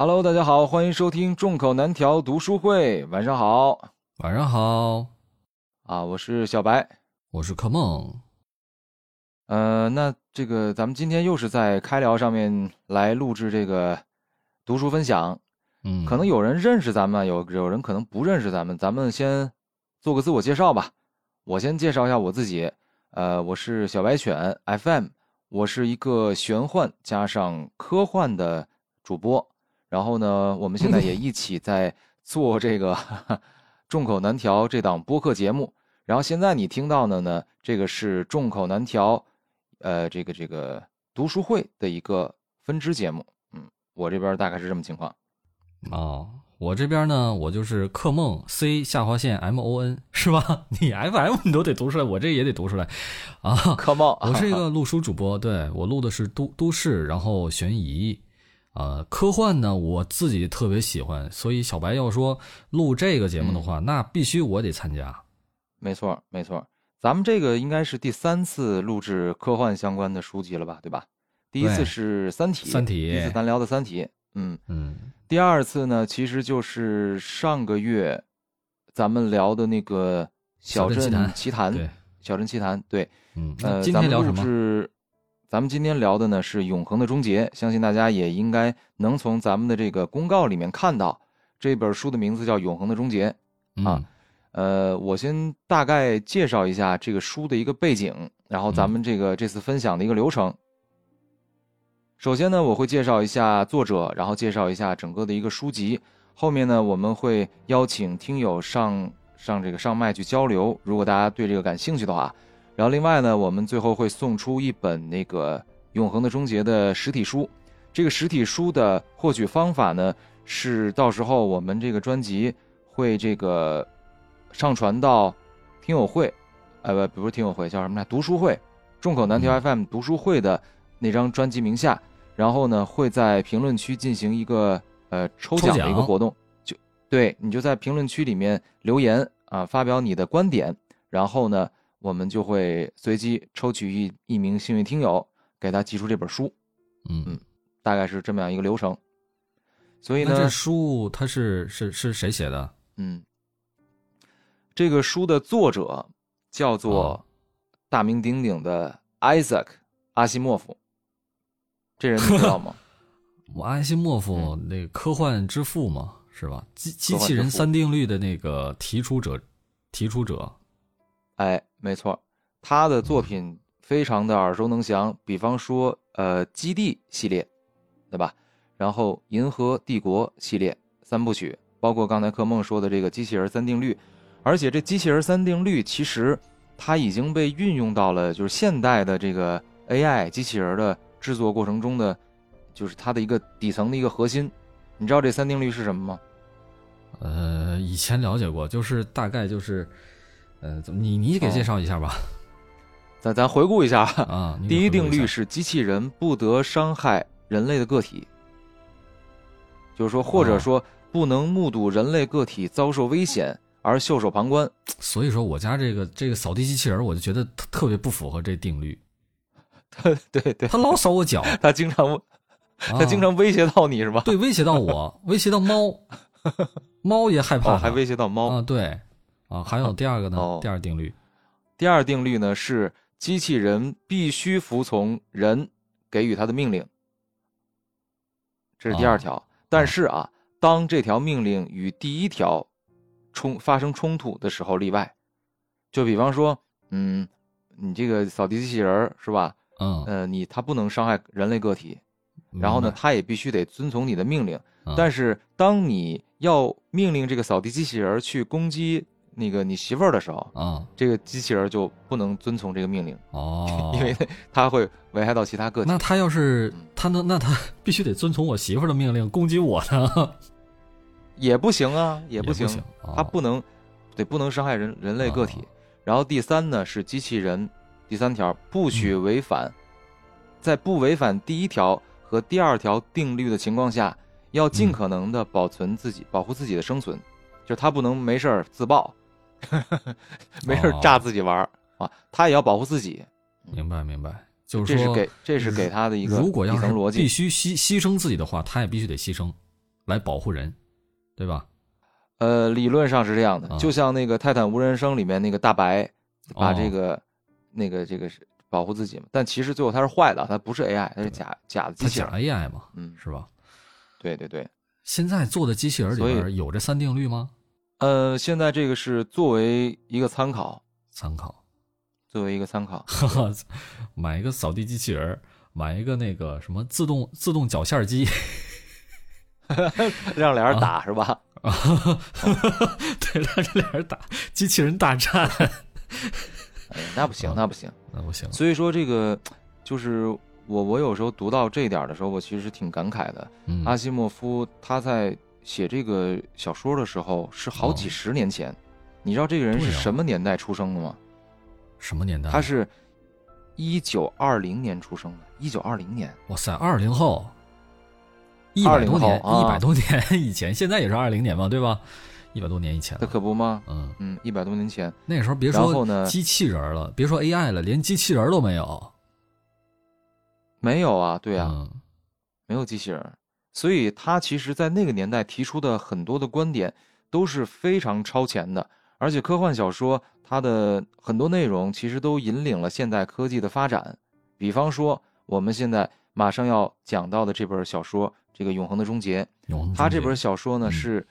Hello，大家好，欢迎收听众口难调读书会。晚上好，晚上好，啊，我是小白，我是柯梦。呃，那这个咱们今天又是在开聊上面来录制这个读书分享。嗯，可能有人认识咱们，有有人可能不认识咱们。咱们先做个自我介绍吧。我先介绍一下我自己。呃，我是小白犬 FM，我是一个玄幻加上科幻的主播。然后呢，我们现在也一起在做这个众口难调这档播客节目。然后现在你听到的呢，这个是众口难调，呃，这个这个读书会的一个分支节目。嗯，我这边大概是这么情况。哦，我这边呢，我就是克梦 C 下划线 M O N 是吧？你 F M 你都得读出来，我这也得读出来啊。克梦，我是一 个录书主播，对我录的是都都市，然后悬疑，呃，科幻呢，我自己特别喜欢，所以小白要说录这个节目的话，那必须我得参加。没错，没错，咱们这个应该是第三次录制科幻相关的书籍了吧？对吧？第一次是《三体》，三体，第一次咱聊的《三体》，嗯嗯。第二次呢，其实就是上个月咱们聊的那个《小镇奇谈》。对，《小镇奇谈》对，嗯，呃，今天聊什么？是咱们今天聊的呢是《永恒的终结》，相信大家也应该能从咱们的这个公告里面看到，这本书的名字叫《永恒的终结》啊。呃，我先大概介绍一下这个书的一个背景，然后咱们这个这次分享的一个流程。首先呢，我会介绍一下作者，然后介绍一下整个的一个书籍。后面呢，我们会邀请听友上上这个上麦去交流，如果大家对这个感兴趣的话。然后另外呢，我们最后会送出一本那个《永恒的终结》的实体书。这个实体书的获取方法呢，是到时候我们这个专辑会这个上传到听友会，呃不不是听友会，叫什么来？读书会，众口难调 FM 读书会的那张专辑名下。然后呢，会在评论区进行一个呃抽奖的一个活动，就对你就在评论区里面留言啊，发表你的观点，然后呢，我们就会随机抽取一一名幸运听友，给他寄出这本书，嗯嗯，大概是这么样一个流程。所以呢，这书它是是是谁写的？嗯，这个书的作者叫做大名鼎鼎的 Isaac 阿西莫夫。这人你知道吗？我阿西莫夫那个科幻之父嘛，是吧？机机器人三定律的那个提出者，提出者。哎，没错，他的作品非常的耳熟能详，比方说呃《基地》系列，对吧？然后《银河帝国》系列三部曲，包括刚才柯梦说的这个机器人三定律，而且这机器人三定律其实它已经被运用到了就是现代的这个 AI 机器人的。制作过程中的，就是它的一个底层的一个核心，你知道这三定律是什么吗？呃，以前了解过，就是大概就是，呃，怎么你你给介绍一下吧？咱咱回顾一下啊。第一定律是机器人不得伤害人类的个体，就是说，或者说不能目睹人类个体遭受危险而袖手旁观。所以说，我家这个这个扫地机器人，我就觉得特特别不符合这定律。对对，他老扫我脚，他经常，他经常威胁到你是吧？对，威胁到我，威胁到猫，猫也害怕，还威胁到猫啊？对，啊，还有第二个呢？第二定律，第二定律呢是机器人必须服从人给予它的命令，这是第二条。但是啊，当这条命令与第一条冲发生冲突的时候例外，就比方说，嗯，你这个扫地机器人是吧？嗯，呃，你它不能伤害人类个体，然后呢，他也必须得遵从你的命令。但是，当你要命令这个扫地机器人去攻击那个你媳妇儿的时候，啊，这个机器人就不能遵从这个命令哦，因为它会危害到其他个体。那他要是他能，那他 必须得遵从我媳妇儿的命令攻击我呢？也不行啊，也不行，他不能，对，不能伤害人人类个体。然后第三呢是机器人。第三条，不许违反，在不违反第一条和第二条定律的情况下，要尽可能的保存自己，保护自己的生存，就他不能没事儿自爆，没事炸自己玩啊，他也要保护自己。明白明白，就是这是给这是给他的一个如果要是逻辑，必须牺牺牲自己的话，他也必须得牺牲。来保护人，对吧？呃，理论上是这样的，就像那个《泰坦无人生》里面那个大白，把这个那个这个是保护自己嘛，但其实最后他是坏的，他不是 AI，他是假假的机器人。假 AI 嘛，嗯，是吧？对对对。现在做的机器人里边有这三定律吗？呃，现在这个是作为一个参考，参考，作为一个参考。买一个扫地机器人，买一个那个什么自动自动绞馅机，让俩人打是吧？对，让这俩人打机器人大战。哎，那不行，那不行，那不行。所以说，这个就是我，我有时候读到这一点的时候，我其实挺感慨的。阿西莫夫他在写这个小说的时候是好几十年前，你知道这个人是什么年代出生的吗？什么年代？他是一九二零年出生的，一九二零年。哇塞，二零后。一百多年，一百多年 以前，现在也是二零年嘛，对吧？一百多年以前，那可不吗？嗯嗯，一百多年前，那时候别说机器人了，别说 AI 了，连机器人都没有。没有啊，对啊，没有机器人，所以他其实，在那个年代提出的很多的观点都是非常超前的，而且科幻小说它的很多内容其实都引领了现代科技的发展。比方说，我们现在马上要讲到的这本小说。这个永恒的终结，他这本小说呢是，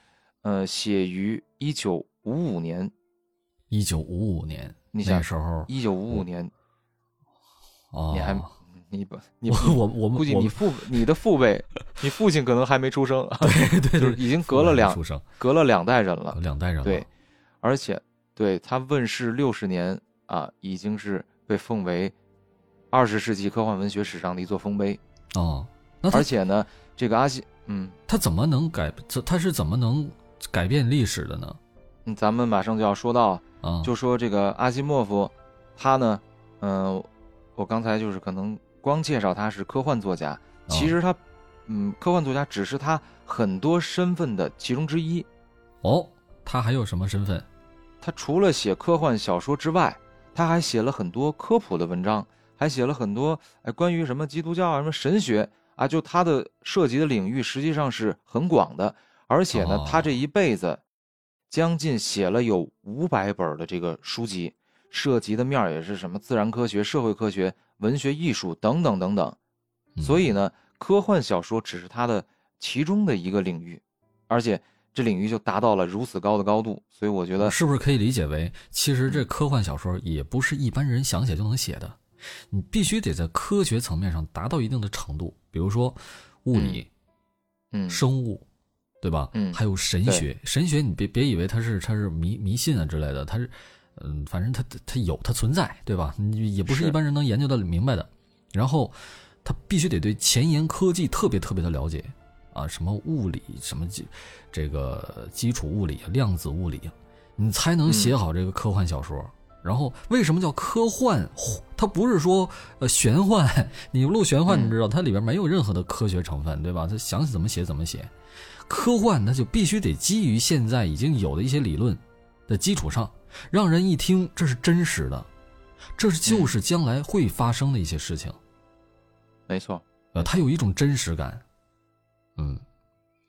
呃，写于一九五五年。一九五五年，你小时候，一九五五年，哦，你还 你不你我我估计你父你的父辈，你父亲可能还没出生，对对，就是已经隔了两隔了两代人了，两代人了，对，而且对他问世六十年啊，已经是被奉为二十世纪科幻文学史上的一座丰碑哦，而且呢。这个阿西，嗯，他怎么能改？他他是怎么能改变历史的呢？嗯，咱们马上就要说到，啊，就说这个阿西莫夫，他呢，嗯，我刚才就是可能光介绍他是科幻作家，其实他，嗯，科幻作家只是他很多身份的其中之一。哦，他还有什么身份？他除了写科幻小说之外，他还写了很多科普的文章，还写了很多哎关于什么基督教啊、什么神学。啊，就他的涉及的领域实际上是很广的，而且呢，他这一辈子将近写了有五百本的这个书籍，涉及的面也是什么自然科学、社会科学、文学、艺术等等等等。所以呢，科幻小说只是它的其中的一个领域，而且这领域就达到了如此高的高度。所以我觉得，是不是可以理解为，其实这科幻小说也不是一般人想写就能写的？你必须得在科学层面上达到一定的程度，比如说物理，嗯，生物，对吧？嗯，还有神学，神学你别别以为它是它是迷迷信啊之类的，它是，嗯，反正它它有它存在，对吧？你也不是一般人能研究的明白的。然后，他必须得对前沿科技特别特别的了解啊，什么物理，什么基这个基础物理、量子物理，你才能写好这个科幻小说。然后为什么叫科幻？它不是说呃玄幻，你录玄幻，你知道它里边没有任何的科学成分，对吧？它想怎么写怎么写。科幻那就必须得基于现在已经有的一些理论的基础上，让人一听这是真实的，这是就是将来会发生的一些事情。没错，呃，它有一种真实感。嗯，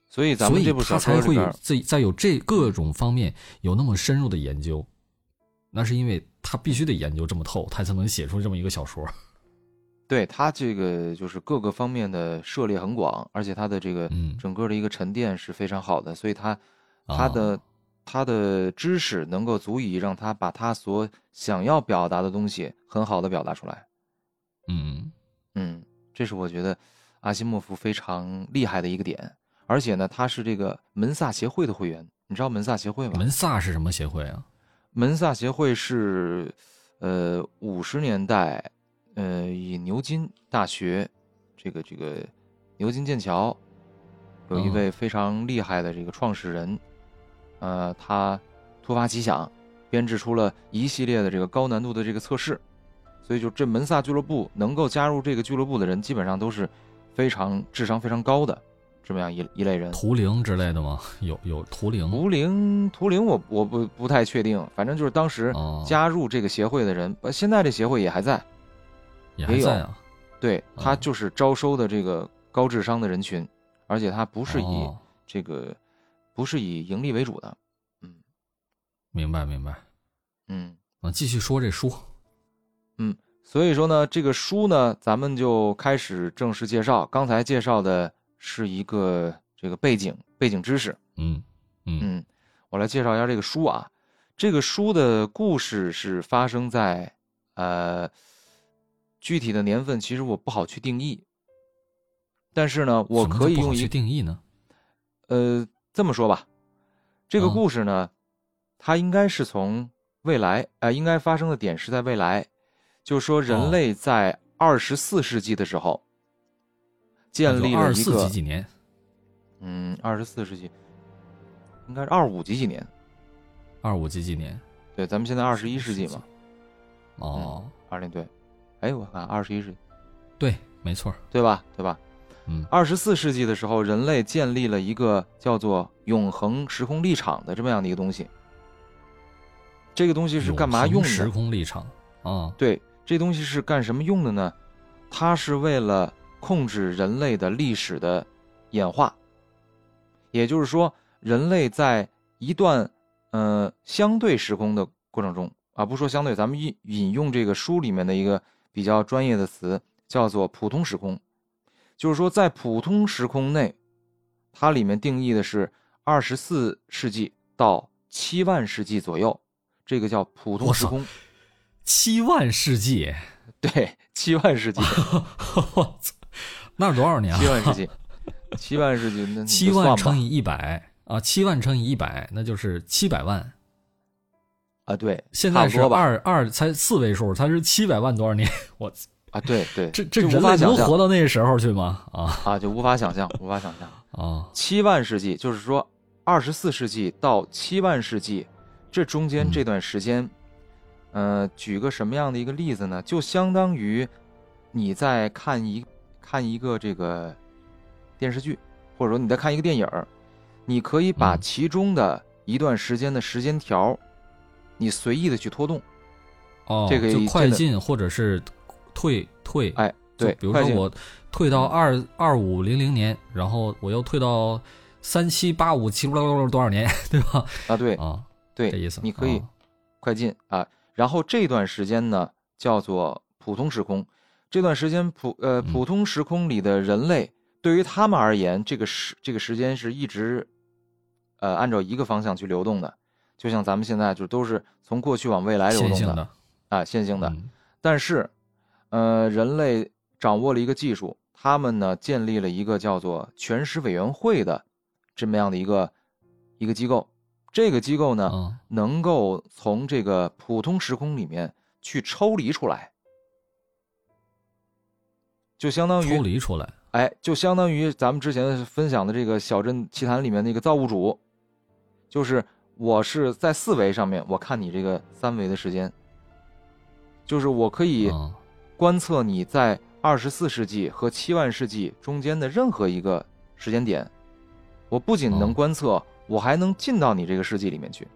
所以咱们这部小说会有在在有这各种方面有那么深入的研究。那是因为他必须得研究这么透，他才能写出这么一个小说。对他这个就是各个方面的涉猎很广，而且他的这个整个的一个沉淀是非常好的，所以他他的他的知识能够足以让他把他所想要表达的东西很好的表达出来。嗯嗯，这是我觉得阿西莫夫非常厉害的一个点，而且呢，他是这个门萨协会的会员，你知道门萨协会吗？门萨是什么协会啊？门萨协会是，呃，五十年代，呃，以牛津大学，这个这个牛津剑桥，有一位非常厉害的这个创始人，呃，他突发奇想，编制出了一系列的这个高难度的这个测试，所以就这门萨俱乐部能够加入这个俱乐部的人，基本上都是非常智商非常高的。这么样一一类人，图灵之类的吗？有有图灵，图灵图灵，我我不不太确定。反正就是当时加入这个协会的人，现在这协会也还在，也还在啊。对他就是招收的这个高智商的人群，而且他不是以这个不是以盈利为主的。嗯，明白明白。嗯，啊，继续说这书。嗯，所以说呢，这个书呢，咱们就开始正式介绍。刚才介绍的是一个这个背景背景知识。嗯嗯，我来介绍一下这个书啊。这个书的故事是发生在呃，具体的年份其实我不好去定义。但是呢，我可以用一定义呢。呃，这么说吧，这个故事呢，它应该是从未来，呃，应该发生的点是在未来。就是说，人类在二十四世纪的时候，建立了一个几几年？嗯，二十四世纪，应该是二五几几年？二五几几年？对，咱们现在二十一世纪嘛。哦，二零对，哎，我看二十一世纪，对，没错，对吧？对吧？嗯，二十四世纪的时候，人类建立了一个叫做永恒时空立场的这么样的一个东西。这个东西是干嘛用的？时空立场啊，对。这东西是干什么用的呢？它是为了控制人类的历史的演化。也就是说，人类在一段呃相对时空的过程中啊，不说相对，咱们引引用这个书里面的一个比较专业的词，叫做普通时空。就是说，在普通时空内，它里面定义的是二十四世纪到七万世纪左右，这个叫普通时空。七万世纪，对，七万世纪，我操，那是多少年啊？七万世纪，七万世纪，那七万乘以一百啊，七万乘以一百，那就是七百万啊。对，现在是二二才四位数，它是七百万多少年？我操啊！对对，这这人类能活到那时候去吗？啊啊，就无法想象，无法想象啊！七万世纪，就是说二十四世纪到七万世纪，这中间这段时间。呃，举个什么样的一个例子呢？就相当于你在看一看一个这个电视剧，或者说你在看一个电影你可以把其中的一段时间的时间条，你随意的去拖动。哦，这个就快进或者是退退。哎，对，比如说我退到二二五零零年，然后我又退到三七八五七 多少年，对吧？啊，对啊，对，这意思。你可以快进啊。然后这段时间呢，叫做普通时空。这段时间普呃普通时空里的人类，对于他们而言，这个时这个时间是一直，呃，按照一个方向去流动的，就像咱们现在就都是从过去往未来流动的啊，线性的。但是，呃，人类掌握了一个技术，他们呢建立了一个叫做全时委员会的这么样的一个一个机构。这个机构呢，能够从这个普通时空里面去抽离出来，就相当于抽离出来，哎，就相当于咱们之前分享的这个《小镇奇谈》里面那个造物主，就是我是在四维上面，我看你这个三维的时间，就是我可以观测你在二十四世纪和七万世纪中间的任何一个时间点，我不仅能观测。我还能进到你这个世纪里面去，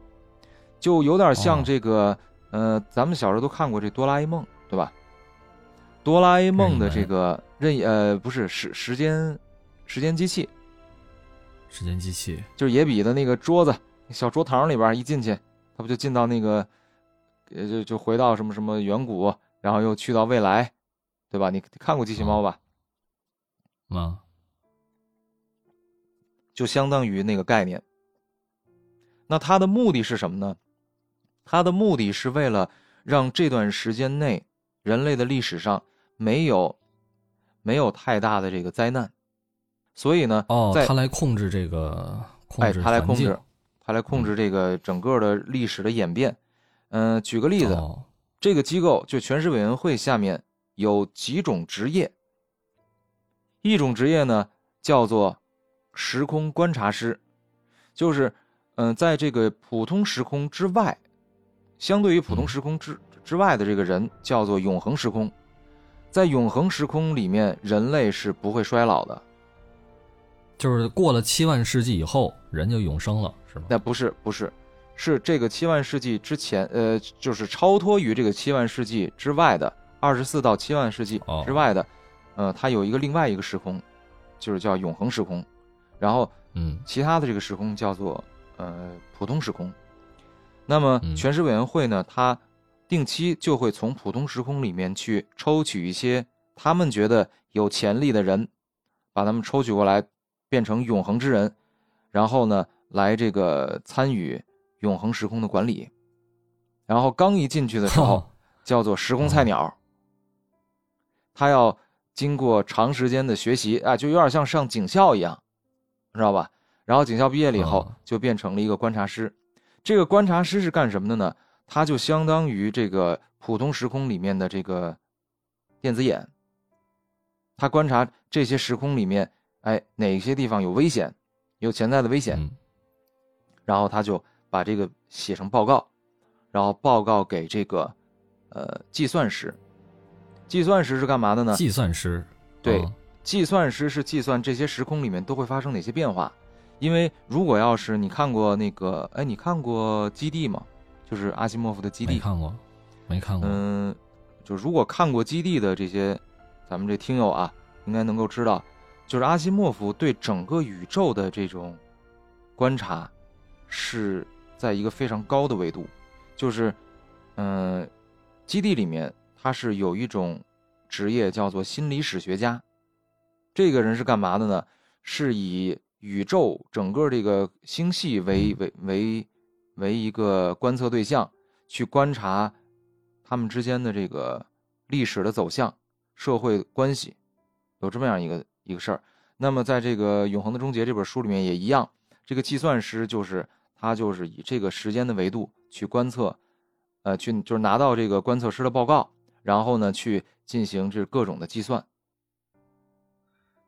就有点像这个，呃，咱们小时候都看过这哆啦 A 梦，对吧？哆啦 A 梦的这个任呃不是时时间时间机器，时间机器就是野比的那个桌子小桌堂里边一进去，他不就进到那个，呃就就回到什么什么远古，然后又去到未来，对吧？你看过机器猫吧？啊，就相当于那个概念。那它的目的是什么呢？它的目的是为了让这段时间内人类的历史上没有没有太大的这个灾难，所以呢，哦，他来控制这个，哎，他来控制，他来控制这个整个的历史的演变。嗯，举个例子，这个机构就全市委员会下面有几种职业，一种职业呢叫做时空观察师，就是。嗯，在这个普通时空之外，相对于普通时空之之外的这个人叫做永恒时空，在永恒时空里面，人类是不会衰老的，就是过了七万世纪以后，人就永生了，是吗？那不是，不是，是这个七万世纪之前，呃，就是超脱于这个七万世纪之外的二十四到七万世纪之外的，呃，它有一个另外一个时空，就是叫永恒时空，然后嗯，其他的这个时空叫做呃普通时空。那么嗯。全市委员会呢，它定期就会从普通时空里面去抽取一些他们觉得有潜力的人，把他们抽取过来，变成永恒之人，然后呢，来这个参与永恒时空的管理。然后刚一进去的时候，叫做时空菜鸟，他要经过长时间的学习啊，就有点像上警校一样，知道吧？然后警校毕业了以后哦，就变成了一个观察师。这个观察师是干什么的呢？他就相当于这个普通时空里面的这个电子眼，他观察这些时空里面，哎，哪些地方有危险，有潜在的危险，嗯然后他就把这个写成报告，然后报告给这个呃计算师。计算师是干嘛的呢？计算师，对哦计算师是计算这些时空里面都会发生哪些变化。因为如果要是你看过那个，哎，你看过《基地》吗？就是阿西莫夫的《基地没》。看过，没看过，嗯，就如果看过《基地》的这些，咱们这听友啊，应该能够知道，就是阿西莫夫对整个宇宙的这种观察，是在一个非常高的维度。就是，嗯，《基地》里面他是有一种职业叫做心理史学家，这个人是干嘛的呢？是以宇宙整个这个星系为为为为一个观测对象，去观察他们之间的这个历史的走向、社会关系，有这么样一个一个事儿。那么在这个《永恒的终结》这本书里面也一样，这个计算师就是他就是以这个时间的维度去观测，呃，去就是拿到这个观测师的报告，然后呢去进行这各种的计算。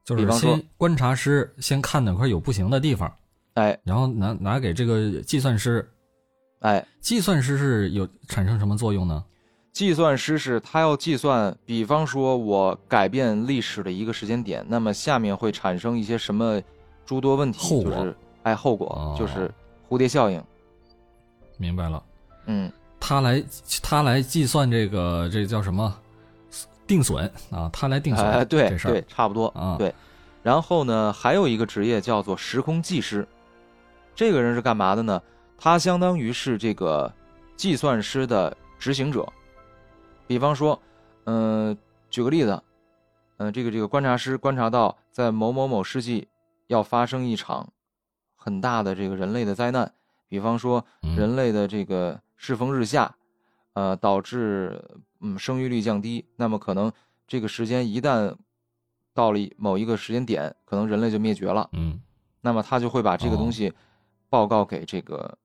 就是比方说先观察师先看哪块有不行的地方，哎然后拿拿给这个计算师，哎，计算师是有产生什么作用呢？计算师是他要计算，比方说我改变历史的一个时间点，那么下面会产生一些什么诸多问题，后果就是哎后果、哦就是蝴蝶效应。明白了，嗯，他来他来计算这个这叫什么定损啊？他来定损、哎，对这事儿对，差不多啊对。然后呢，还有一个职业叫做时空技师，这个人是干嘛的呢？他相当于是这个计算师的执行者。比方说，嗯、举个例子，嗯、这个这个观察师观察到在某某某世纪要发生一场很大的这个人类的灾难，比方说嗯人类的这个世风日下，呃，导致嗯生育率降低，那么可能这个时间一旦到了某一个时间点，可能人类就灭绝了。嗯那么他就会把这个哦东西报告给这个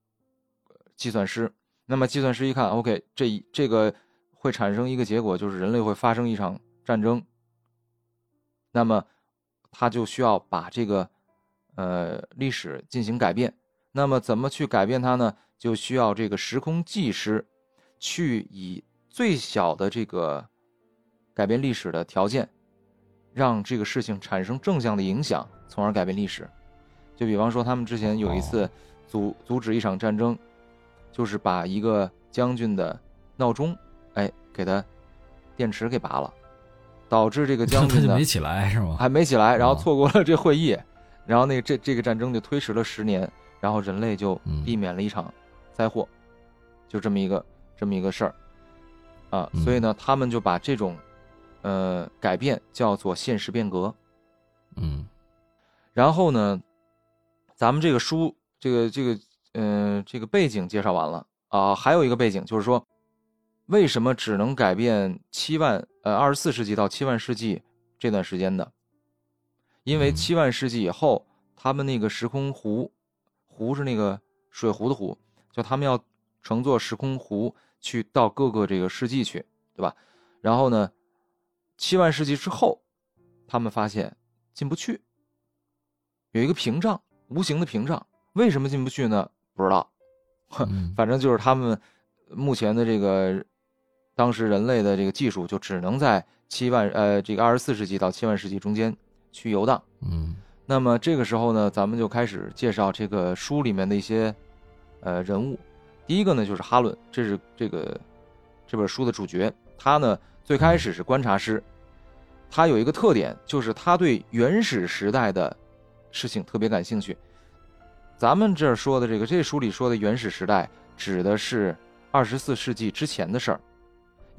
呃计算师。那么计算师一看，OK，这一这个会产生一个结果，就是人类会发生一场战争。那么他就需要把这个呃历史进行改变。那么怎么去改变它呢？就需要这个时空技师去以最小的这个改变历史的条件，让这个事情产生正向的影响，从而改变历史。就比方说，他们之前有一次阻阻止一场战争，就是把一个将军的闹钟，哎，给他电池给拔了，导致这个 将军呢他就没起来是吗？还没起来，然后哦错过了这会议，然后那个这这个战争就推迟了十年，然后人类就嗯避免了一场灾祸，就这么一个这么一个事儿啊，嗯所以呢，他们就把这种呃改变叫做现实变革。嗯然后呢，咱们这个书这个这个呃这个背景介绍完了啊，还有一个背景就是说，为什么只能改变七万呃二十四世纪到七万世纪这段时间的？因为嗯七万世纪以后，他们那个时空湖，湖是那个水壶的壶，就他们要乘坐时空湖去到各个这个世纪去，对吧？然后呢，七万世纪之后，他们发现进不去，有一个屏障，无形的屏障。为什么进不去呢？不知道，嗯 反正就是他们目前的这个当时人类的这个技术，就只能在七万呃这个二十四世纪到七万世纪中间去游荡。嗯那么这个时候呢，咱们就开始介绍这个书里面的一些呃人物。第一个呢就是哈伦，这是这个这本书的主角。他呢最开始是观察师，他有一个特点，就是他对原始时代的事情特别感兴趣。咱们这儿说的这个，这书里说的原始时代，指的是二十四世纪之前的事儿，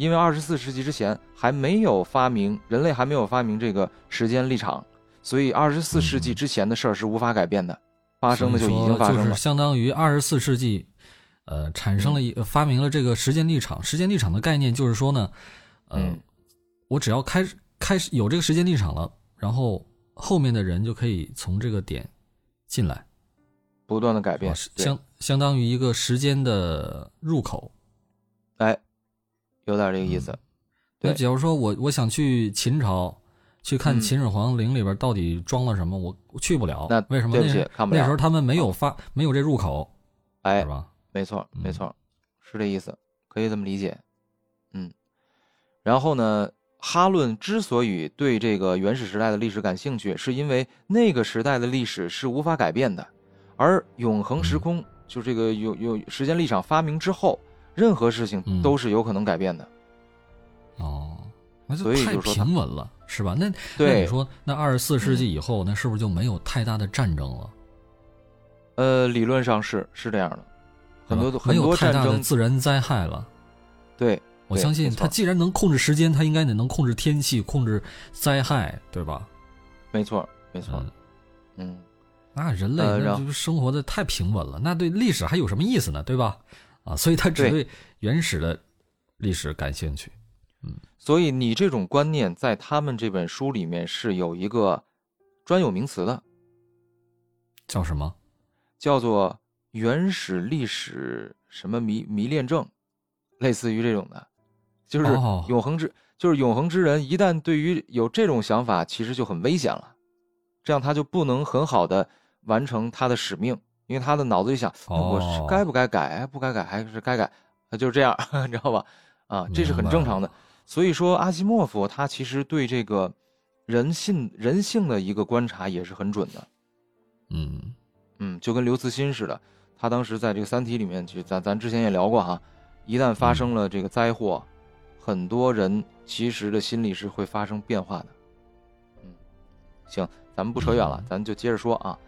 因为二十四世纪之前还没有发明，人类还没有发明这个时间立场，所以二十四世纪之前的事儿是无法改变的，发生的就已经发生了。就是相当于二十四世纪，呃，产生了一发明了这个时间立场。时间立场的概念就是说呢，嗯，我只要开始开始有这个时间立场了，然后后面的人就可以从这个点进来。不断的改变，相相当于一个时间的入口，哎，有点这个意思。那假如说我我想去秦朝，去看秦始皇陵里边到底装了什么，我去不了。那为什么？对不起，看不了那时候他们没有发，没有这入口，哎，是吧？没错，没错，是这意思，可以这么理解。嗯，然后呢，哈伦之所以对这个原始时代的历史感兴趣，是因为那个时代的历史是无法改变的。而永恒时空，就这个有有时间立场发明之后，任何事情都是有可能改变的。哦，那就太平稳了，是吧？那那你说，那二十四世纪以后，那是不是就没有太大的战争了？呃，理论上是是这样的，很多很多太大的自然灾害了。对，我相信他既然能控制时间，他应该得能控制天气，控制灾害，对吧？没错，没错，嗯。那人类那就生活的太平稳了，那对历史还有什么意思呢？对吧？啊，所以他只对原始的历史感兴趣。嗯，所以你这种观念在他们这本书里面是有一个专有名词的，叫什么？叫做原始历史什么迷迷恋症，类似于这种的，就是永恒之，就是永恒之人，一旦对于有这种想法，其实就很危险了，这样他就不能很好的。完成他的使命，因为他的脑子里想，我是该不该改，不该改还是该改，他就是这样，你知道吧？啊，这是很正常的。所以说，阿西莫夫他其实对这个人性人性的一个观察也是很准的。嗯嗯，就跟刘慈欣似的，他当时在这个《三体》里面，就咱咱之前也聊过哈，一旦发生了这个灾祸，很多人其实的心理是会发生变化的。嗯，行，咱们不扯远了，咱就接着说啊。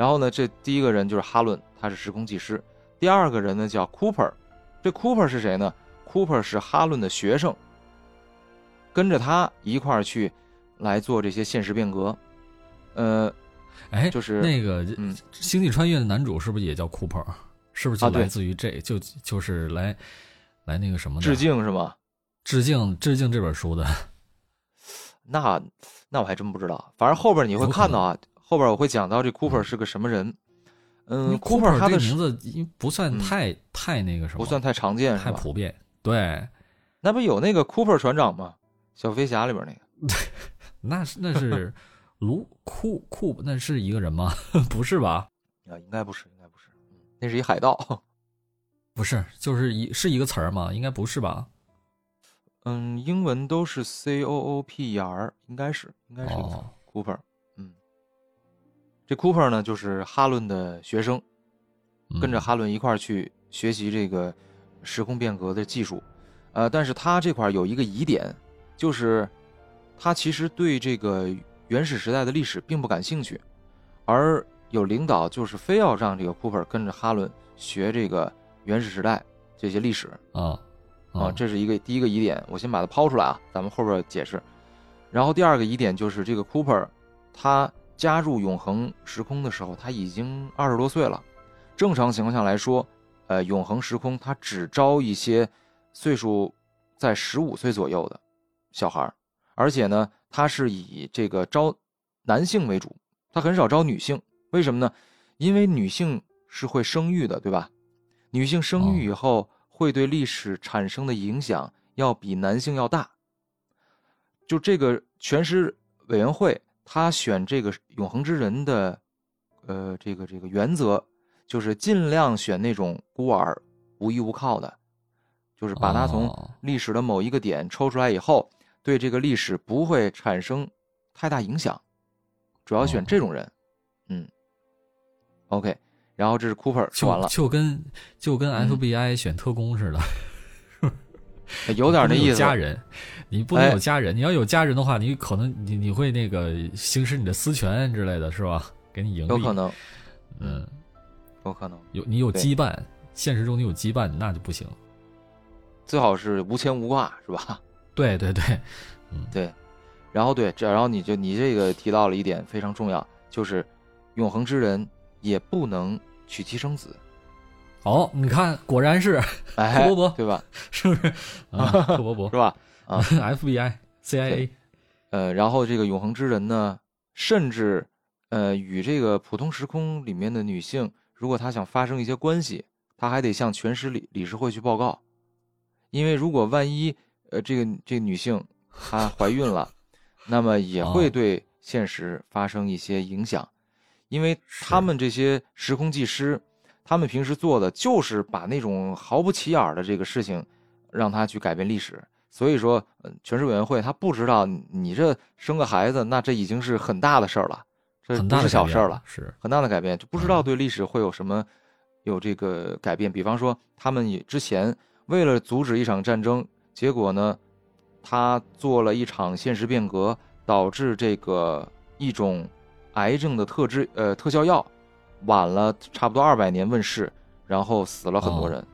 然后呢，这第一个人就是哈伦，他是时空技师。第二个人呢叫 Cooper，这 Cooper 是谁呢？Cooper 是哈伦的学生，跟着他一块儿去来做这些现实变革。呃，哎，就是那个嗯，星际穿越的男主是不是也叫 Cooper？是不是就来自于这就就是来来那个什么致敬是吗？致敬致敬这本书的？那那我还真不知道，反正后边你会看到啊。后边我会讲到这 Cooper 是个什么人，嗯，Cooper 他的名字不算太太那个什么，不算太常见，太普遍。对，那不有那个 Cooper 船长吗？小飞侠里边那个，那是那是卢库库，那是一个人吗？不是吧？啊，应该不是，应该不是，那是一海盗，不是，就是一是一个词儿吗？应该不是吧？嗯，英文都是 C O O P E R，应该是，应该是 Cooper。这 Cooper 呢，就是哈伦的学生，跟着哈伦一块儿去学习这个时空变革的技术，呃，但是他这块有一个疑点，就是他其实对这个原始时代的历史并不感兴趣，而有领导就是非要让这个 Cooper 跟着哈伦学这个原始时代这些历史啊啊，这是一个第一个疑点，我先把它抛出来啊，咱们后边解释。然后第二个疑点就是这个 Cooper 他。加入永恒时空的时候，他已经二十多岁了。正常情况下来说，呃，永恒时空他只招一些岁数在十五岁左右的小孩而且呢，他是以这个招男性为主，他很少招女性。为什么呢？因为女性是会生育的，对吧？女性生育以后会对历史产生的影响要比男性要大。就这个全师委员会。他选这个永恒之人的，呃，这个这个原则就是尽量选那种孤儿、无依无靠的，就是把他从历史的某一个点抽出来以后，对这个历史不会产生太大影响，主要选这种人。嗯，OK，然后这是 Cooper 说完了，就跟就跟 FBI 选特工似的。有点那意思。家人，你不能有家人。你要有家人的话，你可能你你会那个行使你的私权之类的是吧？给你盈利，有可能，嗯，有可能有你有羁绊，现实中你有羁绊，那就不行。最好是无牵无挂，是吧？对对对，嗯对。然后对，这然后你就你这个提到了一点非常重要，就是永恒之人也不能娶妻生子。哦，你看，果然是伯伯，对吧？是不是？啊，克伯伯是吧？啊，FBI、CIA，呃，然后这个永恒之人呢，甚至呃，与这个普通时空里面的女性，如果她想发生一些关系，她还得向全市理理事会去报告，因为如果万一呃，这个这个女性她怀孕了，那么也会对现实发生一些影响，因为他们这些时空技师。他们平时做的就是把那种毫不起眼的这个事情，让他去改变历史。所以说，全市委员会他不知道你这生个孩子，那这已经是很大的事儿了，这不是小事儿了，是很大的改变，就不知道对历史会有什么有这个改变。比方说，他们也之前为了阻止一场战争，结果呢，他做了一场现实变革，导致这个一种癌症的特制呃特效药。晚了差不多二百年问世，然后死了很多人，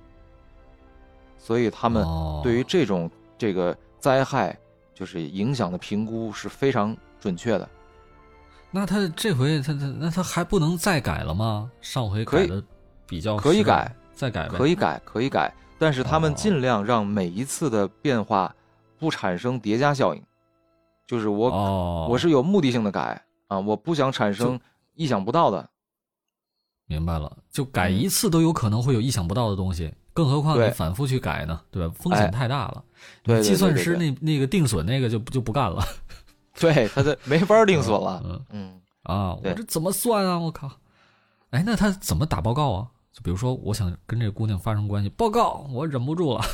所以他们对于这种这个灾害就是影响的评估是非常准确的。那他这回他他那他还不能再改了吗？上回改的比较可以改，再改可以改可以改，但是他们尽量让每一次的变化不产生叠加效应，就是我我是有目的性的改啊，我不想产生意想不到的。明白了，就改一次都有可能会有意想不到的东西，更何况你反复去改呢？对吧？风险太大了。对，计算师那那个定损那个就就不干了。对，他这没法定损了。嗯嗯啊，我这怎么算啊？我靠！哎，那他怎么打报告啊？就比如说，我想跟这姑娘发生关系，报告我忍不住了。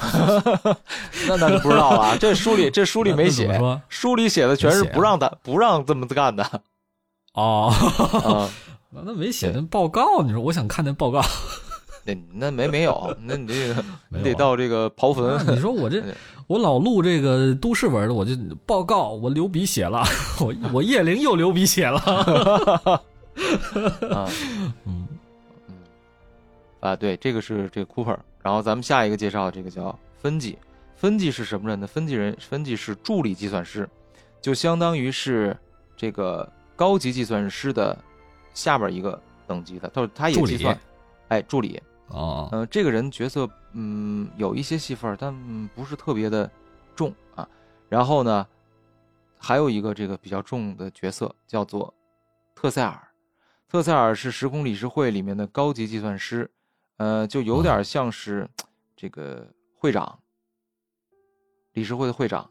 那那就不知道了。这书里这书里 没写，书里写的全是不让他不让这么干的。哦。那那没写那报告，你说我想看那报告，那那没没有，那你这个你得到这个刨坟。你说我这 我老录这个都市文的，我就报告我流鼻血了，我我叶灵又流鼻血了。啊，嗯嗯啊，对，这个是这个 Cooper，然后咱们下一个介绍这个叫分级，分级是什么人呢？分级人分级是助理计算师，就相当于是这个高级计算师的。下边一个等级的，他说他也计算，哎，助理。哦，嗯，这个人角色嗯有一些戏份，但不是特别的重啊。然后呢，还有一个这个比较重的角色叫做特塞尔，特塞尔是时空理事会里面的高级计算师，呃，就有点像是这个会长，理事会的会长，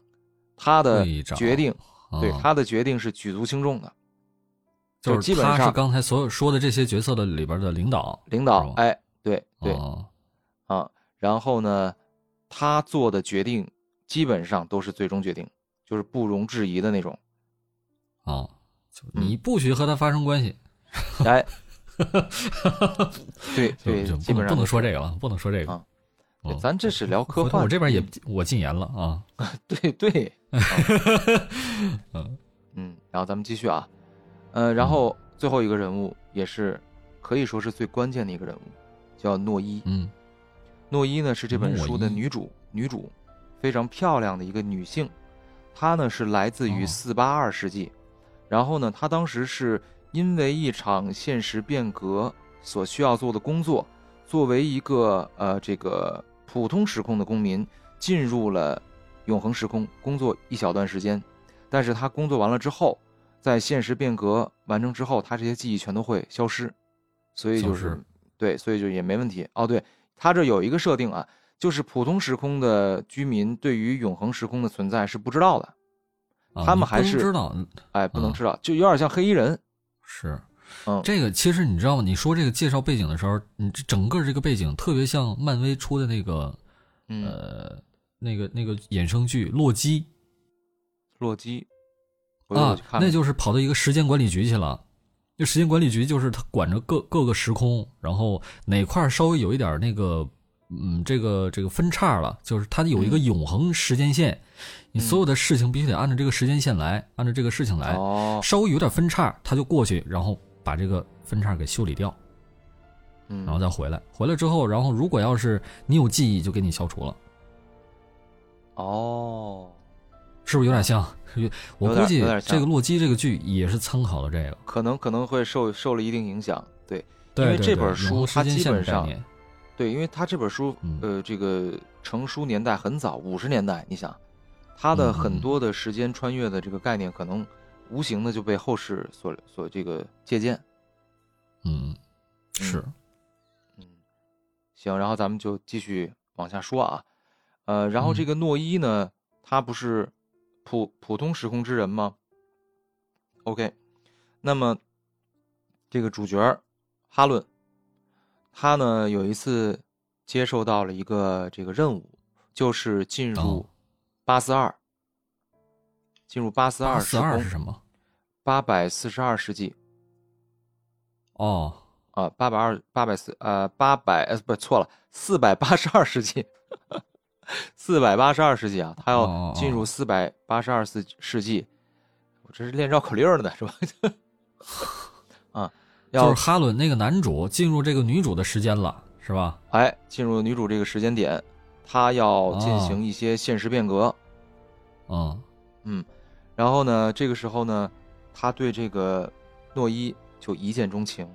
他的决定，对他的决定是举足轻重的。就是基本上是刚才所有说的这些角色的里边的领导，领导，哎，对对，啊，然后呢，他做的决定基本上都是最终决定，就是不容置疑的那种。哦，你不许和他发生关系。哎，对对，基本上不能说这个了，不能说这个。啊，咱这是聊科幻，我这边也我禁言了啊。对对，嗯嗯，然后咱们继续啊。呃，然后最后一个人物也是可以说是最关键的一个人物，叫诺伊。嗯，诺伊呢是这本书的女主，女主非常漂亮的一个女性。她呢是来自于四八二世纪，然后呢，她当时是因为一场现实变革所需要做的工作，作为一个呃这个普通时空的公民，进入了永恒时空工作一小段时间，但是她工作完了之后。在现实变革完成之后，他这些记忆全都会消失，所以就是对，所以就也没问题。哦，对他这有一个设定啊，就是普通时空的居民对于永恒时空的存在是不知道的，他们还是知道，哎，不能知道，就有点像黑衣人。是，嗯，这个其实你知道吗？你说这个介绍背景的时候，你这整个这个背景特别像漫威出的那个，呃，那个那个衍生剧《洛基》。洛基。啊，那就是跑到一个时间管理局去了。那时间管理局就是他管着各各个时空，然后哪块稍微有一点那个，嗯，这个这个分叉了，就是它有一个永恒时间线，你所有的事情必须得按照这个时间线来，按照这个事情来，稍微有点分叉，他就过去，然后把这个分叉给修理掉，嗯，然后再回来。回来之后，然后如果要是你有记忆，就给你消除了。哦，是不是有点像？我估计有点像这个洛基这个剧也是参考了这个。可能可能会受受了一定影响，对，因为这本书它基本上对，因为它这本书嗯呃这个成书年代很早，五十年代，你想，它的很多的时间穿越的这个概念，可能无形的就被后世所所这个借鉴。嗯，是，嗯，行，然后咱们就继续往下说啊，呃，然后嗯这个诺伊呢，他不是普普通时空之人吗？OK，那么这个主角哈伦，他呢有一次接受到了一个这个任务，就是进入哦八四二，进入八四二八四二时空是什么？八百四十二世纪哦，啊，八百二八百四呃八百呃不错了，四百八十二世纪，四百八十二世纪啊，他哦哦要进入四百八十二世世纪，我这是练绕口令儿呢是吧？啊，就要是哈伦那个男主进入这个女主的时间了，是吧？哎进入女主这个时间点，他要进行一些现实变革，嗯，嗯，然后呢，这个时候呢，他对这个诺伊就一见钟情，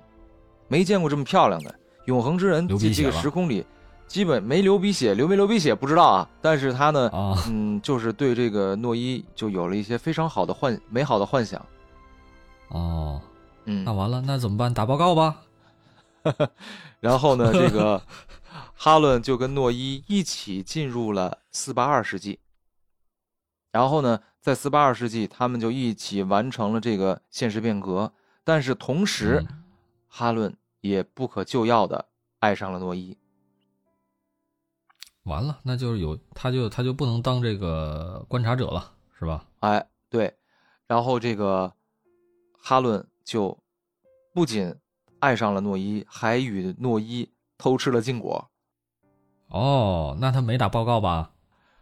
没见过这么漂亮的永恒之人，这这个时空里基本没流鼻血，流没流鼻血不知道啊，但是他呢，啊，嗯，就是对这个诺伊就有了一些非常好的幻美好的幻想，哦，嗯那，完了，那怎么办？打报告吧。然后呢，这个 哈伦就跟诺伊一起进入了四八二世纪。然后呢，在四八二世纪，他们就一起完成了这个现实变革。但是同时，嗯哈伦也不可救药的爱上了诺伊。完了，那就是有他就他就不能当这个观察者了，是吧？哎，对，然后这个哈伦就不仅爱上了诺伊，还与诺伊偷吃了禁果。哦，那他没打报告吧？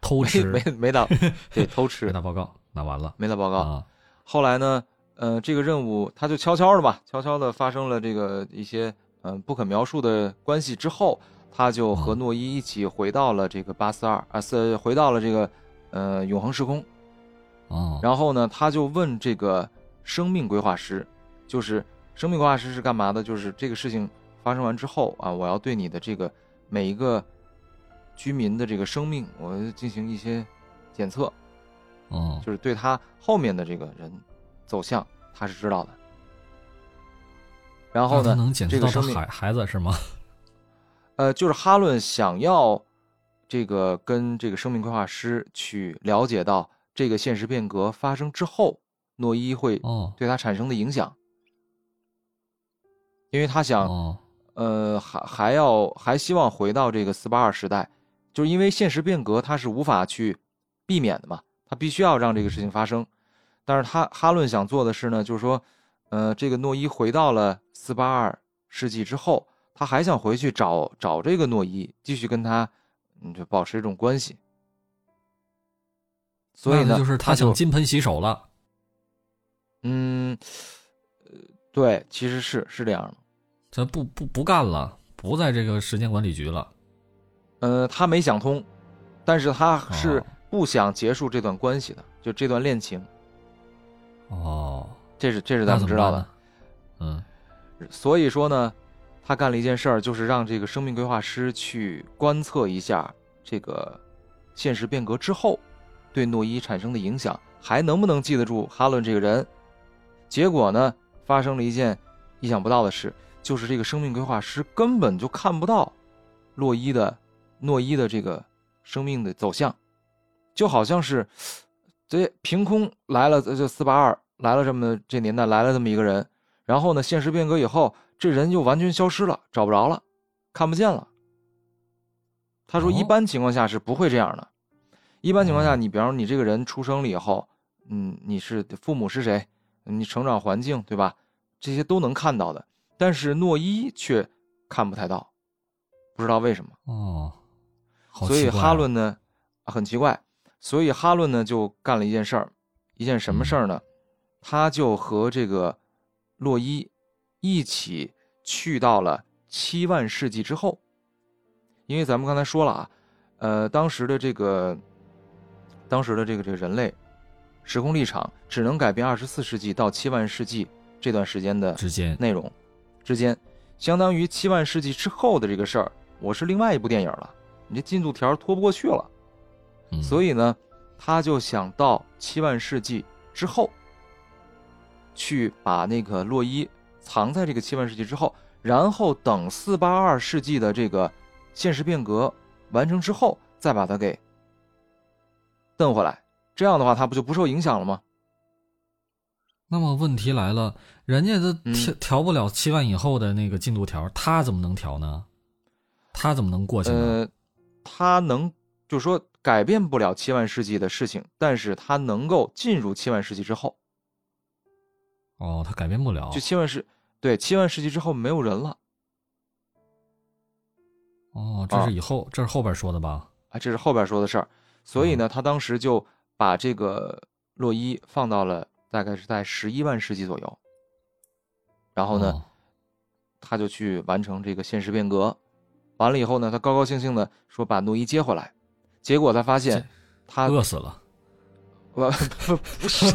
偷吃没没打，对，偷吃没吃打报告，那完了没打报告。啊。后来呢，呃，这个任务他就悄悄的吧，悄悄的发生了这个一些嗯、呃不可描述的关系之后，他就和嗯诺伊一起回到了这个八四二啊，是回到了这个呃永恒时空。哦，然后呢，他就问这个生命规划师，就是生命规划师是干嘛的？就是这个事情发生完之后啊，我要对你的这个每一个居民的这个生命，我进行一些检测，哦，就是对他后面的这个人走向，他是知道的。然后呢，能检测到这个生命孩孩子是吗？呃，就是哈伦想要这个跟这个生命规划师去了解到这个现实变革发生之后，诺伊会哦。对他产生的影响，因为他想，哦呃，还还要还希望回到这个四八二时代，就是因为现实变革它是无法去避免的嘛，他必须要让这个事情发生。但是他哈伦想做的是呢，就是说，呃，这个诺伊回到了四八二世纪之后，他还想回去找找这个诺伊，继续跟他，嗯，就保持一种关系。所以呢，就是他想金盆洗手了。嗯，呃，对，其实是是这样的。他不不不干了，不在这个时间管理局了。呃，他没想通，但是他是哦不想结束这段关系的，就这段恋情，哦，这是这是咱们知道的？嗯所以说呢，他干了一件事儿，就是让这个生命规划师去观测一下这个现实变革之后对诺伊产生的影响，还能不能记得住哈伦这个人。结果呢，发生了一件意想不到的事，就是这个生命规划师根本就看不到洛伊的诺伊的这个生命的走向，就好像是这凭空来了这四八二来了这么这年代来了这么一个人，然后呢，现实变革以后，这人就完全消失了，找不着了，看不见了。他说，哦一般情况下是不会这样的。一般情况下，哦你比方说你这个人出生了以后，嗯，你是父母是谁，你成长环境对吧？这些都能看到的。但是诺伊却看不太到，不知道为什么。哦，好所以哈伦呢，很奇怪，所以哈伦呢就干了一件事儿，一件什么事儿呢？他就和这个洛伊一起去到了七万世纪之后。因为咱们刚才说了啊，呃，当时的这个，当时的这个这个人类时空立场只能改变二十四世纪到七万世纪这段时间的之间内容，之间，相当于七万世纪之后的这个事儿，我是另外一部电影了，你这进度条拖不过去了，所以呢，他就想到七万世纪之后，去把那个洛伊藏在这个七万世纪之后，然后等四八二世纪的这个。现实变革完成之后，再把它给蹬回来，这样的话，它不就不受影响了吗？那么问题来了，人家都调调不了七万以后的那个进度条，他怎么能调呢？他怎么能过去呢？呃，他能，就是说改变不了七万世纪的事情，但是他能够进入七万世纪之后。哦，他改变不了。就七万世，对，七万世纪之后没有人了。哦，这是以后，这是后边说的吧？啊，这是后边说的事儿。所以呢，他当时就把这个洛伊放到了大概是在十一万世纪左右。然后呢，他就去完成这个现实变革。完了以后呢，他高高兴兴的说把诺伊接回来。结果他发现他饿死了。我不不是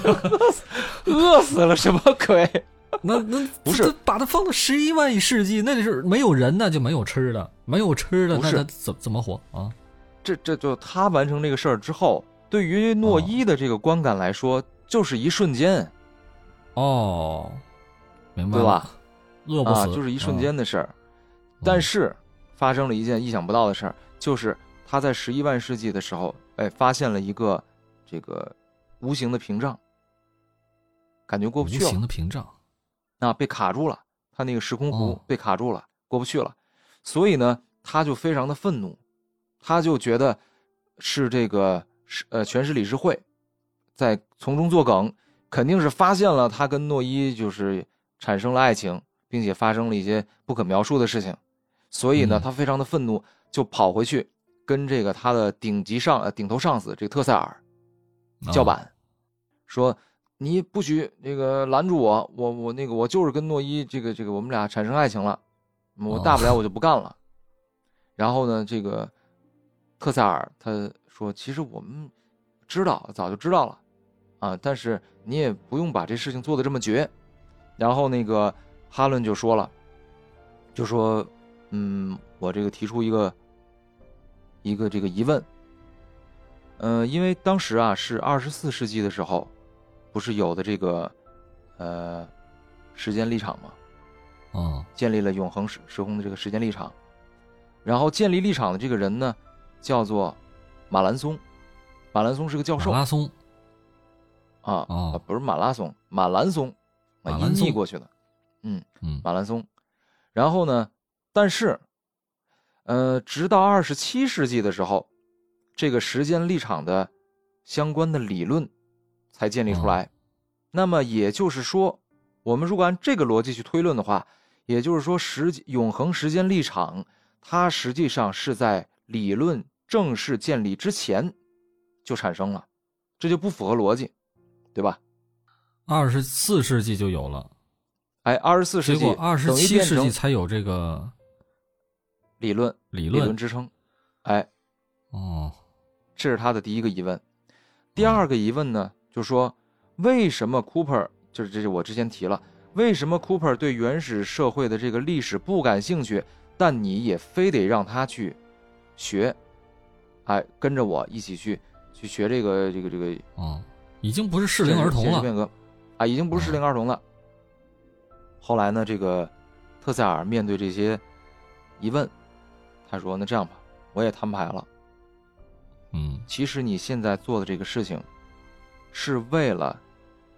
饿死了什么鬼？那那不是把它放到十一万世纪，那就是没有人，那就没有吃的，没有吃的，那他怎怎么活啊？这这就他完成这个事儿之后，对于诺伊的这个观感来说，就是一瞬间。哦，明白对吧？饿不死，就是一瞬间的事儿。但是发生了一件意想不到的事儿，就是他在十一万世纪的时候，哎，发现了一个这个无形的屏障，感觉过不去了。无形的屏障。啊，被卡住了，他那个时空弧被卡住了，过不去了，所以呢，他就非常的愤怒，他就觉得是这个是呃全市理事会在从中作梗，肯定是发现了他跟诺伊就是产生了爱情，并且发生了一些不可描述的事情，所以呢，他非常的愤怒，就跑回去跟这个他的顶级上呃顶头上司这个特塞尔叫板，说。你不许那个拦住我，我我那个我就是跟诺伊这个这个我们俩产生爱情了，我大不了 我就不干了。然后呢，这个特塞尔他说，其实我们知道，早就知道了啊，但是你也不用把这事情做的这么绝。然后那个哈伦就说了，就说，嗯，我这个提出一个一个这个疑问，嗯，因为当时啊是二十四世纪的时候。不是有的这个，呃，时间立场吗？哦，建立了永恒时时空的这个时间立场，然后建立立场的这个人呢，叫做马兰松，马兰松是个教授。马拉松，啊啊，不是马拉松，马兰松，马兰松过去的，嗯嗯，马兰松。然后呢，但是，呃，直到二十七世纪的时候，这个时间立场的相关的理论。才建立出来，那么也就是说，我们如果按这个逻辑去推论的话，也就是说，时永恒时间立场，它实际上是在理论正式建立之前就产生了，这就不符合逻辑，对吧？二十四世纪就有了，哎，二十四世纪，二十七世纪才有这个理论理论支撑，哎，哦，这是他的第一个疑问，第二个疑问呢？就说，为什么 Cooper 就是这是我之前提了，为什么 Cooper 对原始社会的这个历史不感兴趣，但你也非得让他去学，哎，跟着我一起去去学这个这个这个啊，已经不是适龄儿童了，变革啊，已经不是适龄儿童了。后来呢，这个特塞尔面对这些疑问，他说：“那这样吧，我也摊牌了。嗯，其实你现在做的这个事情。”是为了，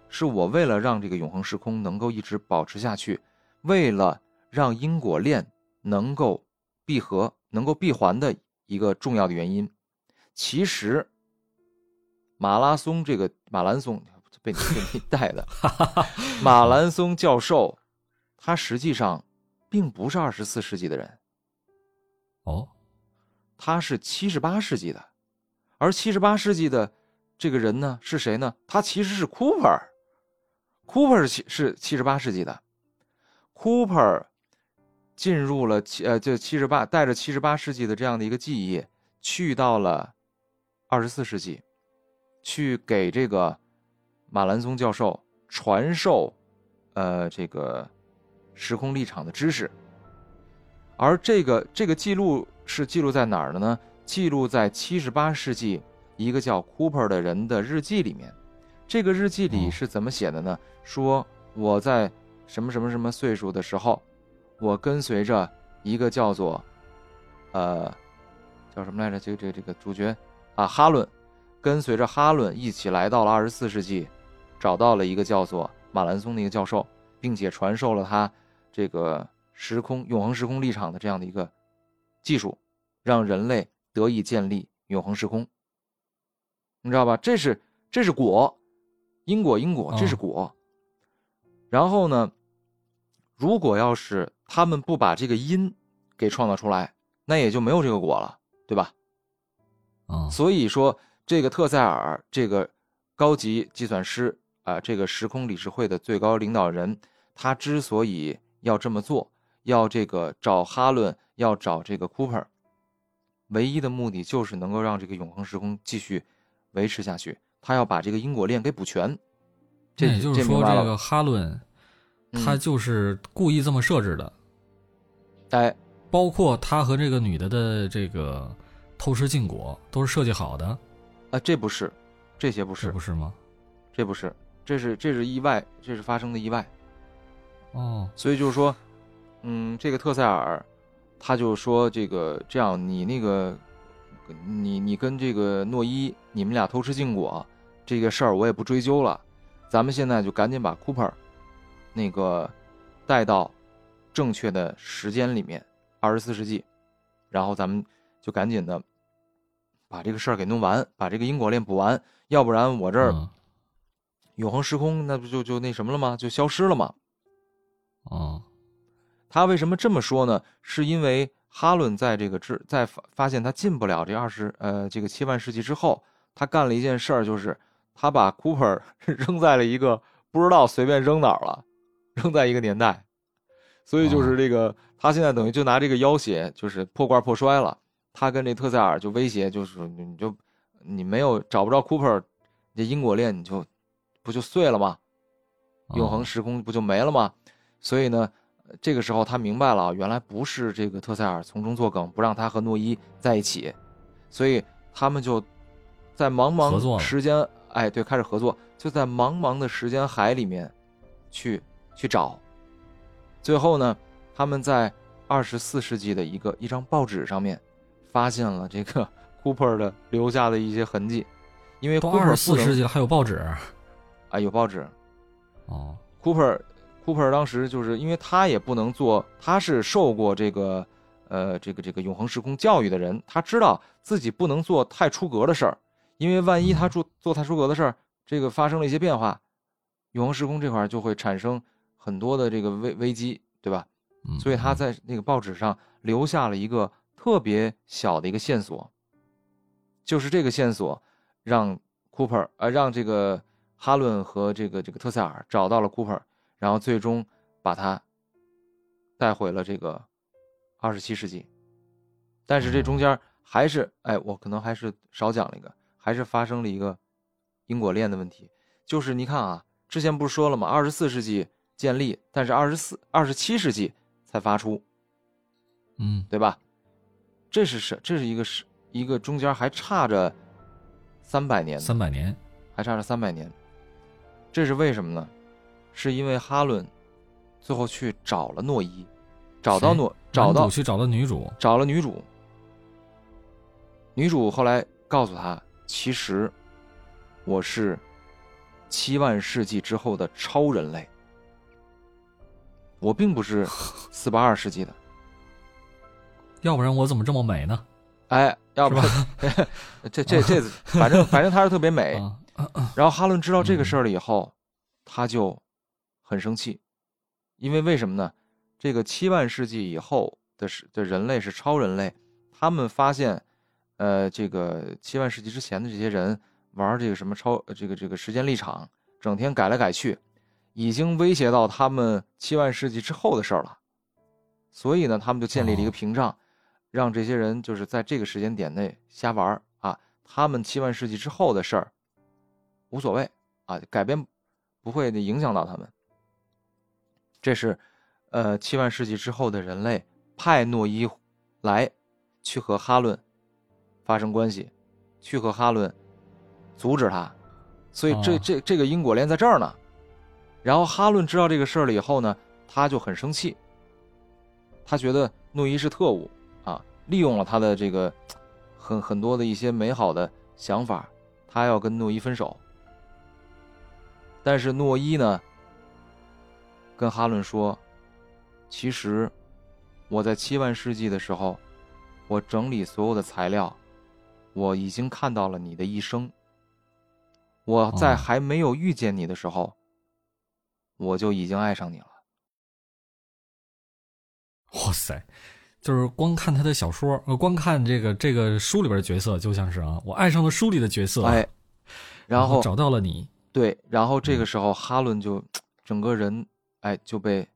是我为了让这个永恒时空能够一直保持下去，为了让因果链能够闭合、能够闭环的一个重要的原因。其实，马拉松这个马兰松被你被你带的，马兰松教授，他实际上并不是二十四世纪的人。哦，他是七十八世纪的，而七十八世纪的。这个人呢是谁呢？他其实是 Cooper，Cooper 是是七十八世纪的 Cooper 进入了七呃，就七十八，带着七十八世纪的这样的一个记忆，去到了二十四世纪，去给这个马兰松教授传授呃这个时空立场的知识。而这个这个记录是记录在哪儿的呢？记录在七十八世纪一个叫 Cooper 的人的日记里面。这个日记里是怎么写的呢？说我在什么什么什么岁数的时候，我跟随着一个叫做，呃，叫什么来着？这个这个这个主角啊，哈伦，跟随着哈伦一起来到了二十四世纪，找到了一个叫做马兰松的一个教授，并且传授了他这个时空永恒时空立场的这样的一个技术，让人类得以建立永恒时空。你知道吧？这是这是果。因果，因果，这是果。然后呢，如果要是他们不把这个因给创造出来，那也就没有这个果了，对吧？啊，所以说这个特塞尔这个高级计算师啊，这个时空理事会的最高领导人，他之所以要这么做，要这个找哈伦，要找这个 Cooper，唯一的目的就是能够让这个永恒时空继续维持下去。他要把这个因果链给补全，这也就是说，这个哈伦，他就是故意这么设置的。哎，包括他和这个女的的这个偷吃禁果，都是设计好的。啊，这不是，这些不是，不是吗？这不是，这是这是意外，这是发生的意外。哦，所以就是说，嗯，这个特塞尔，他就说这个这样，你那个。你你跟这个诺伊，你们俩偷吃禁果，这个事儿我也不追究了。咱们现在就赶紧把 Cooper，那个带到正确的时间里面，二十四世纪，然后咱们就赶紧的把这个事儿给弄完，把这个因果链补完，要不然我这儿永恒时空那不就就那什么了吗？就消失了吗？哦，他为什么这么说呢？是因为。哈伦在这个之在发发现他进不了这二十呃这个七万世纪之后，他干了一件事儿，就是他把 Cooper 扔在了一个不知道随便扔哪儿了，扔在一个年代，所以就是这个他现在等于就拿这个要挟，就是破罐破摔了。他跟这特塞尔就威胁，就是你就你没有找不着 Cooper，这因果链你就不就碎了吗？永恒时空不就没了吗？所以呢。这个时候他明白了，原来不是这个特塞尔从中作梗，不让他和诺伊在一起，所以他们就在茫茫时间，哎，对，开始合作，就在茫茫的时间海里面去去找。最后呢，他们在二十四世纪的一个一张报纸上面发现了这个 Cooper 的留下的一些痕迹，因为二十四世纪了还有报纸。啊，有报纸。哦，Cooper。Cooper 当时就是因为他也不能做，他是受过这个，呃，这个这个永恒时空教育的人，他知道自己不能做太出格的事儿，因为万一他做做太出格的事儿，这个发生了一些变化，永恒时空这块就会产生很多的这个危危机，对吧？所以他在那个报纸上留下了一个特别小的一个线索，就是这个线索让 Cooper 呃让这个哈伦和这个这个特塞尔找到了 Cooper。然后最终把它带回了这个二十七世纪，但是这中间还是哎，我可能还是少讲了一个，还是发生了一个因果链的问题。就是你看啊，之前不是说了吗？二十四世纪建立，但是二十四、二十七世纪才发出，嗯，对吧？这是是这是一个是一个中间还差着三百年，三百年还差着三百年，这是为什么呢？是因为哈伦最后去找了诺伊，找到诺，找到去找到女主，找了女主。女主后来告诉他，其实我是七万世纪之后的超人类，我并不是 四八二世纪的。要不然我怎么这么美呢？哎，要不然 这这这，反正反正她是特别美。然后哈伦知道这个事儿了以后，他就。很生气，因为为什么呢？这个七万世纪以后的是的人类是超人类，他们发现，呃，这个七万世纪之前的这些人玩这个什么超这个这个时间立场，整天改来改去，已经威胁到他们七万世纪之后的事儿了，所以呢，他们就建立了一个屏障，让这些人就是在这个时间点内瞎玩啊。他们七万世纪之后的事儿无所谓啊，改变不会影响到他们。这是，呃，七万世纪之后的人类派诺伊来去和哈伦发生关系，去和哈伦阻止他，所以这这这个因果链在这儿呢。然后哈伦知道这个事儿了以后呢，他就很生气。他觉得诺伊是特务啊，利用了他的这个很很多的一些美好的想法，他要跟诺伊分手。但是诺伊呢，跟哈伦说：“其实我在七万世纪的时候，我整理所有的材料，我已经看到了你的一生。我在还没有遇见你的时候。”我就已经爱上你了。哇塞，就是光看他的小说，呃，光看这个这个书里边的角色，就像是啊，我爱上了书里的角色，哎，然后找到了你，对，然后这个时候哈伦就 整个人哎就被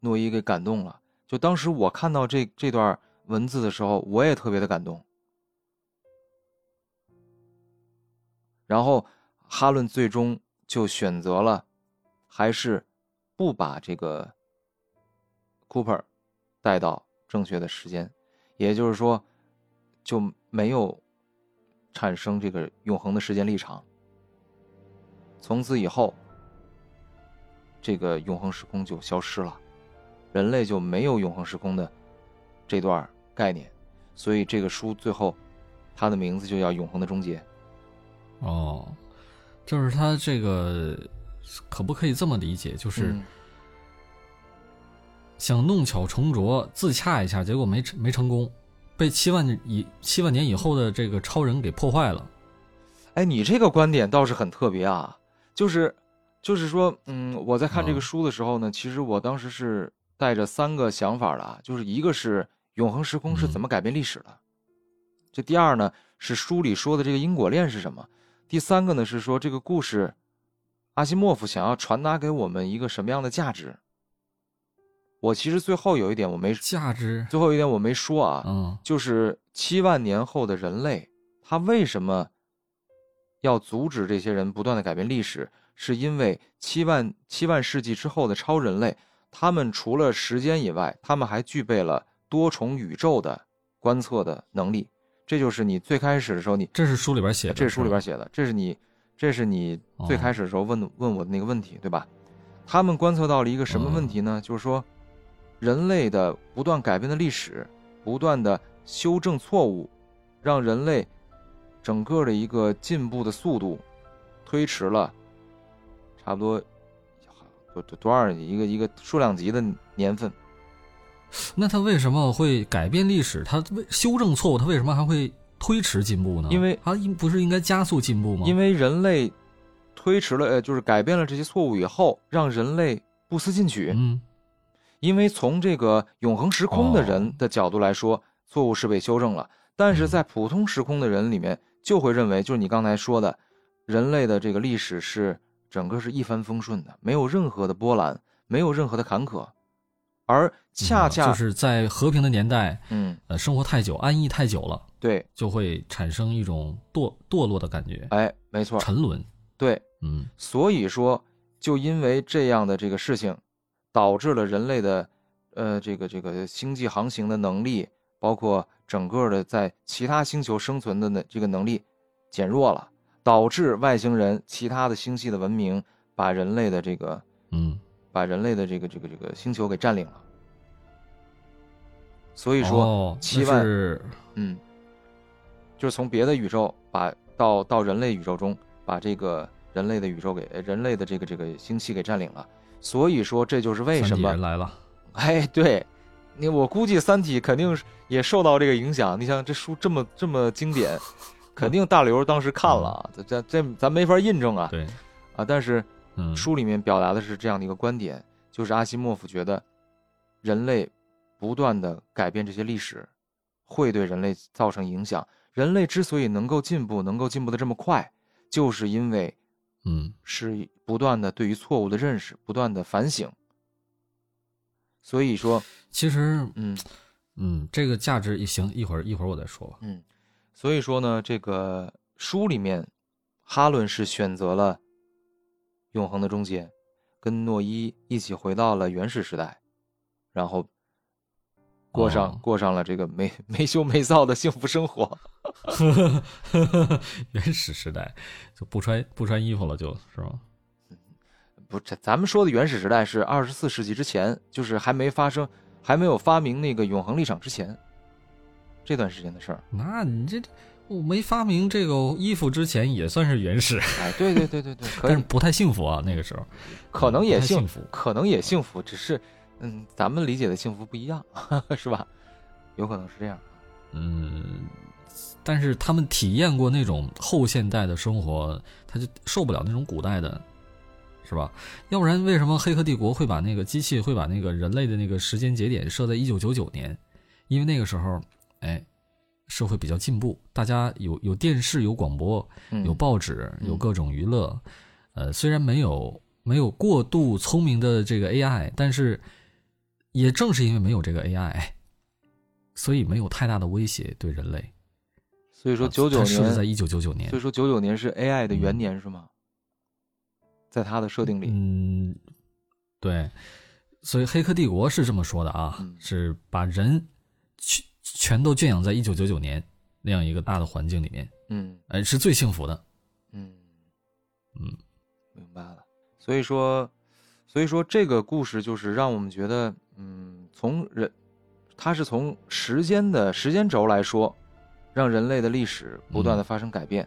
诺伊给感动了。就当时我看到这这段文字的时候，我也特别的感动。然后哈伦最终就选择了，还是。不把这个 Cooper 带到正确的时间，也就是说，就没有产生这个永恒的时间立场。从此以后，这个永恒时空就消失了，人类就没有永恒时空的这段概念。所以这个书最后，它的名字就叫《永恒的终结》。哦，就是它这个。可不可以这么理解？就是想弄巧成拙、自洽一下，结果没没成功，被七万以七万年以后的这个超人给破坏了。哎，你这个观点倒是很特别啊！就是，就是说，嗯，我在看这个书的时候呢，其实我当时是带着三个想法的，就是一个是永恒时空是怎么改变历史的，这第二呢是书里说的这个因果链是什么，第三个呢是说这个故事。阿西莫夫想要传达给我们一个什么样的价值？我其实最后有一点我没价值，最后一点我没说啊，嗯，就是七万年后的人类，他为什么要阻止这些人不断的改变历史？是因为七万七万世纪之后的超人类，他们除了时间以外，他们还具备了多重宇宙的观测的能力。这就是你最开始的时候，你这是书里边写的，这是书里边写的，这是你。这是你最开始的时候问问我的那个问题，对吧？他们观测到了一个什么问题呢？就是说，人类的不断改变的历史，不断的修正错误，让人类整个的一个进步的速度推迟了差不多多多多少一个一个数量级的年份。那他为什么会改变历史？他为修正错误，他为什么还会？推迟进步呢？因为它应不是应该加速进步吗？因为人类推迟了，呃，就是改变了这些错误以后，让人类不思进取。嗯，因为从这个永恒时空的人的角度来说，错误是被修正了；但是在普通时空的人里面，就会认为，就是你刚才说的，人类的这个历史是整个是一帆风顺的，没有任何的波澜，没有任何的坎坷。而恰恰就是在和平的年代，嗯，呃，生活太久，安逸太久了，对，就会产生一种堕堕落的感觉。哎，没错，沉沦。对，嗯，所以说，就因为这样的这个事情，导致了人类的，呃，这个这个星际航行的能力，包括整个的在其他星球生存的那这个能力减弱了，导致外星人其他的星系的文明把人类的这个，嗯。把人类的这个这个这个星球给占领了，所以说七万，嗯，就是从别的宇宙把到到人类宇宙中，把这个人类的宇宙给人类的这个这个星系给占领了。所以说这就是为什么来了。哎，对，你我估计《三体》肯定也受到这个影响。你想这书这么这么经典，肯定大刘当时看了，这这这咱没法印证啊。对，啊，但是。嗯，书里面表达的是这样的一个观点，就是阿西莫夫觉得，人类不断的改变这些历史，会对人类造成影响。人类之所以能够进步，能够进步的这么快，就是因为嗯，是不断的对于错误的认识，不断的反省。所以说，其实，嗯嗯，这个价值也行一会儿一会儿我再说吧。嗯，所以说呢，这个书里面，哈伦是选择了永恒的终结，跟诺伊一起回到了原始时代，然后过上、哦过上了这个没 没羞没臊的幸福生活。原始时代就不穿不穿衣服了，就是吗？不，这咱们说的原始时代是二十四世纪之前，就是还没发生、还没有发明那个永恒立场之前，这段时间的事儿。那你这我没发明这个衣服之前也算是原始，哎，对对对对对，可，但是不太幸福啊，那个时候可能也幸幸福。可能也幸福，只是，嗯，咱们理解的幸福不一样，是吧？有可能是这样。嗯，但是他们体验过那种后现代的生活，他就受不了那种古代的，是吧？要不然为什么《黑客帝国》会把那个机器会把那个人类的那个时间节点设在一九九九年？因为那个时候，哎，社会比较进步，大家有有电视、有广播、嗯有报纸、有各种娱乐。呃，虽然没有没有过度聪明的这个 AI，但是也正是因为没有这个 AI，所以没有太大的威胁对人类。所以说九九年设置在年，一九九九年所以。说九九年是 AI 的元年是吗？在它的设定里，嗯，对，所以《黑客帝国》是这么说的啊，嗯是把人全全都圈养在一九九九年那样一个大的环境里面，嗯哎，是最幸福的。嗯嗯，明白了。所以说，所以说这个故事就是让我们觉得，嗯，从人，它是从时间的时间轴来说，让人类的历史不断的发生改变。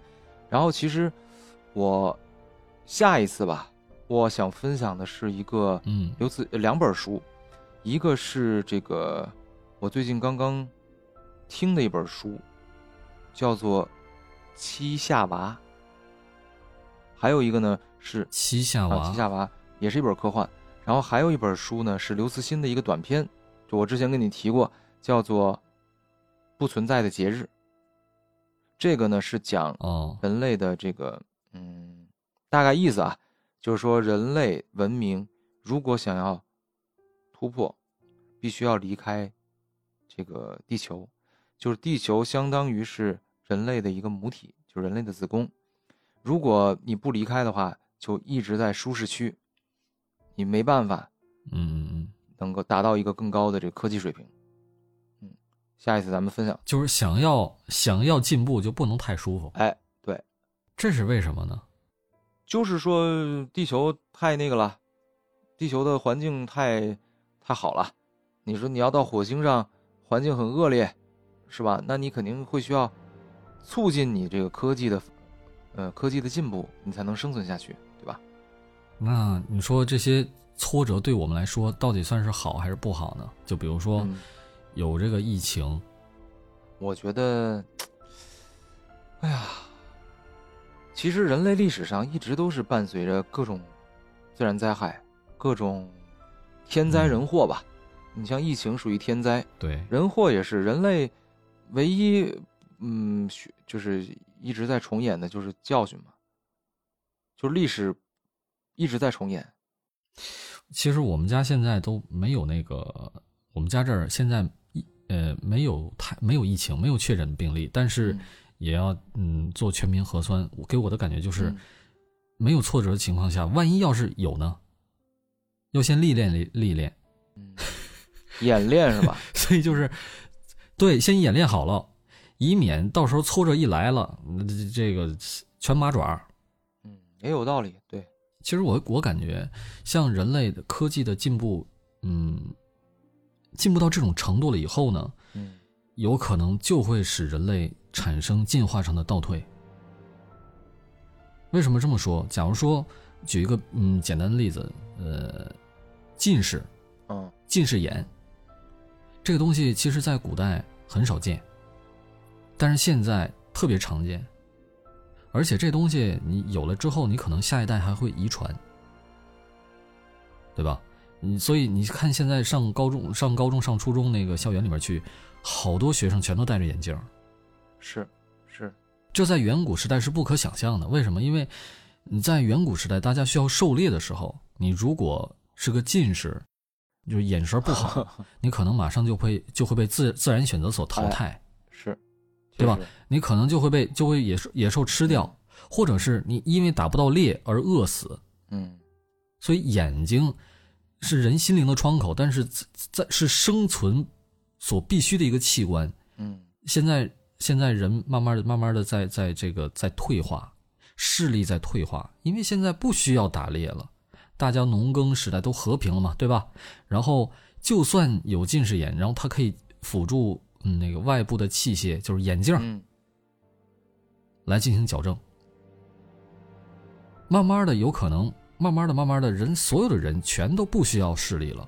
然后，其实我下一次吧，我想分享的是一个嗯有此两本书，一个是这个我最近刚刚听的一本书，叫做《七夏娃》，还有一个呢是啊，七夏娃七，夏娃也是一本科幻，然后还有一本书呢是刘慈欣的一个短篇，就我之前跟你提过，叫做《不存在的节日》。这个呢是讲哦，人类的这个，嗯，大概意思啊，就是说人类文明如果想要突破，必须要离开这个地球，就是地球相当于是人类的一个母体，就是人类的子宫。如果你不离开的话，就一直在舒适区，你没办法嗯嗯嗯，能够达到一个更高的这个科技水平。嗯，下一次咱们分享。就是想要想要进步就不能太舒服，哎，对，这是为什么呢？就是说地球太那个了，地球的环境太太好了。你说你要到火星上，环境很恶劣，是吧？那你肯定会需要促进你这个科技的，呃，科技的进步，你才能生存下去，对吧？那你说这些挫折对我们来说到底算是好还是不好呢？就比如说嗯有这个疫情，我觉得，哎呀，其实人类历史上一直都是伴随着各种自然灾害、各种天灾人祸吧。你像疫情属于天灾，对，人祸也是人类唯一，嗯，学就是一直在重演的就是教训嘛，就是历史一直在重演。其实我们家现在都没有那个，我们家这儿现在疫呃没有太没有疫情，没有确诊病例，但是嗯也要嗯做全民核酸。我给我的感觉就是嗯没有挫折的情况下，万一要是有呢，要先历练历历练，嗯，演练是吧？所以就是对，先演练好了，以免到时候挫折一来了，这这个全麻爪。嗯，也有道理。对，其实我我感觉，像人类的科技的进步，嗯，进步到这种程度了以后呢，嗯有可能就会使人类产生进化上的倒退。为什么这么说？假如说举一个嗯简单的例子，呃，近视，嗯近视眼这个东西，其实在古代很少见，但是现在特别常见，而且这东西你有了之后，你可能下一代还会遗传，对吧？你所以你看现在上高中、上高中、上初中那个校园里面去，好多学生全都戴着眼镜儿，是是，这在远古时代是不可想象的。为什么？因为你在远古时代，大家需要狩猎的时候，你如果是个近视，就是眼神不好，你可能马上就会就会被自自然选择所淘汰，是，对吧？你可能就会被就会野兽野兽吃掉，或者是你因为打不到猎而饿死。嗯，所以眼睛是人心灵的窗口，但是在是生存所必须的一个器官。嗯，现在现在人慢慢的慢慢的在在这个在退化。视力在退化，因为现在不需要打猎了，大家农耕时代都和平了嘛，对吧？然后就算有近视眼，然后它可以辅助嗯那个外部的器械，就是眼镜，来进行矫正。慢慢的，有可能慢慢的、慢慢的人，所有的人全都不需要视力了。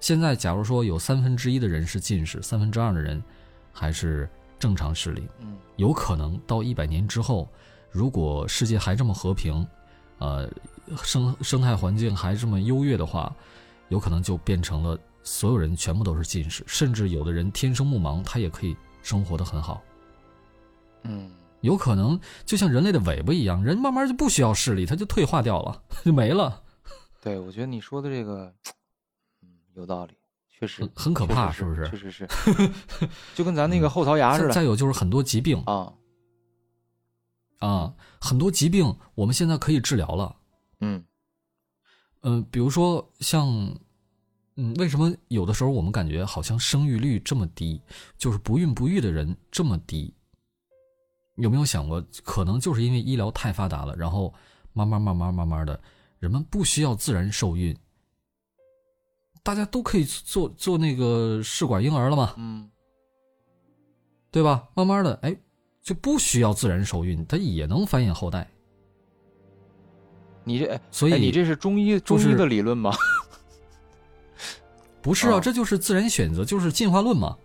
现在，假如说有三分之一的人是近视，三分之二的人还是正常视力，嗯，有可能到一百年之后。如果世界还这么和平，呃，生生态环境还这么优越的话，有可能就变成了所有人全部都是近视，甚至有的人天生目盲，他也可以生活的很好。嗯，有可能就像人类的尾巴一样，人慢慢就不需要视力，它就退化掉了，就没了。对，我觉得你说的这个，嗯，有道理，确实很可怕，是不是？确实是，就跟咱那个后槽牙似的。再有就是很多疾病啊。啊，很多疾病我们现在可以治疗了。嗯，嗯，比如说像，嗯，为什么有的时候我们感觉好像生育率这么低，就是不孕不育的人这么低？有没有想过，可能就是因为医疗太发达了，然后慢慢慢慢慢慢的，人们不需要自然受孕，大家都可以做做那个试管婴儿了嘛？嗯，对吧？慢慢的，哎。就不需要自然受孕，它也能繁衍后代。你这，所以你这是中医中医的理论吗？不是啊，这就是自然选择，就是进化论嘛。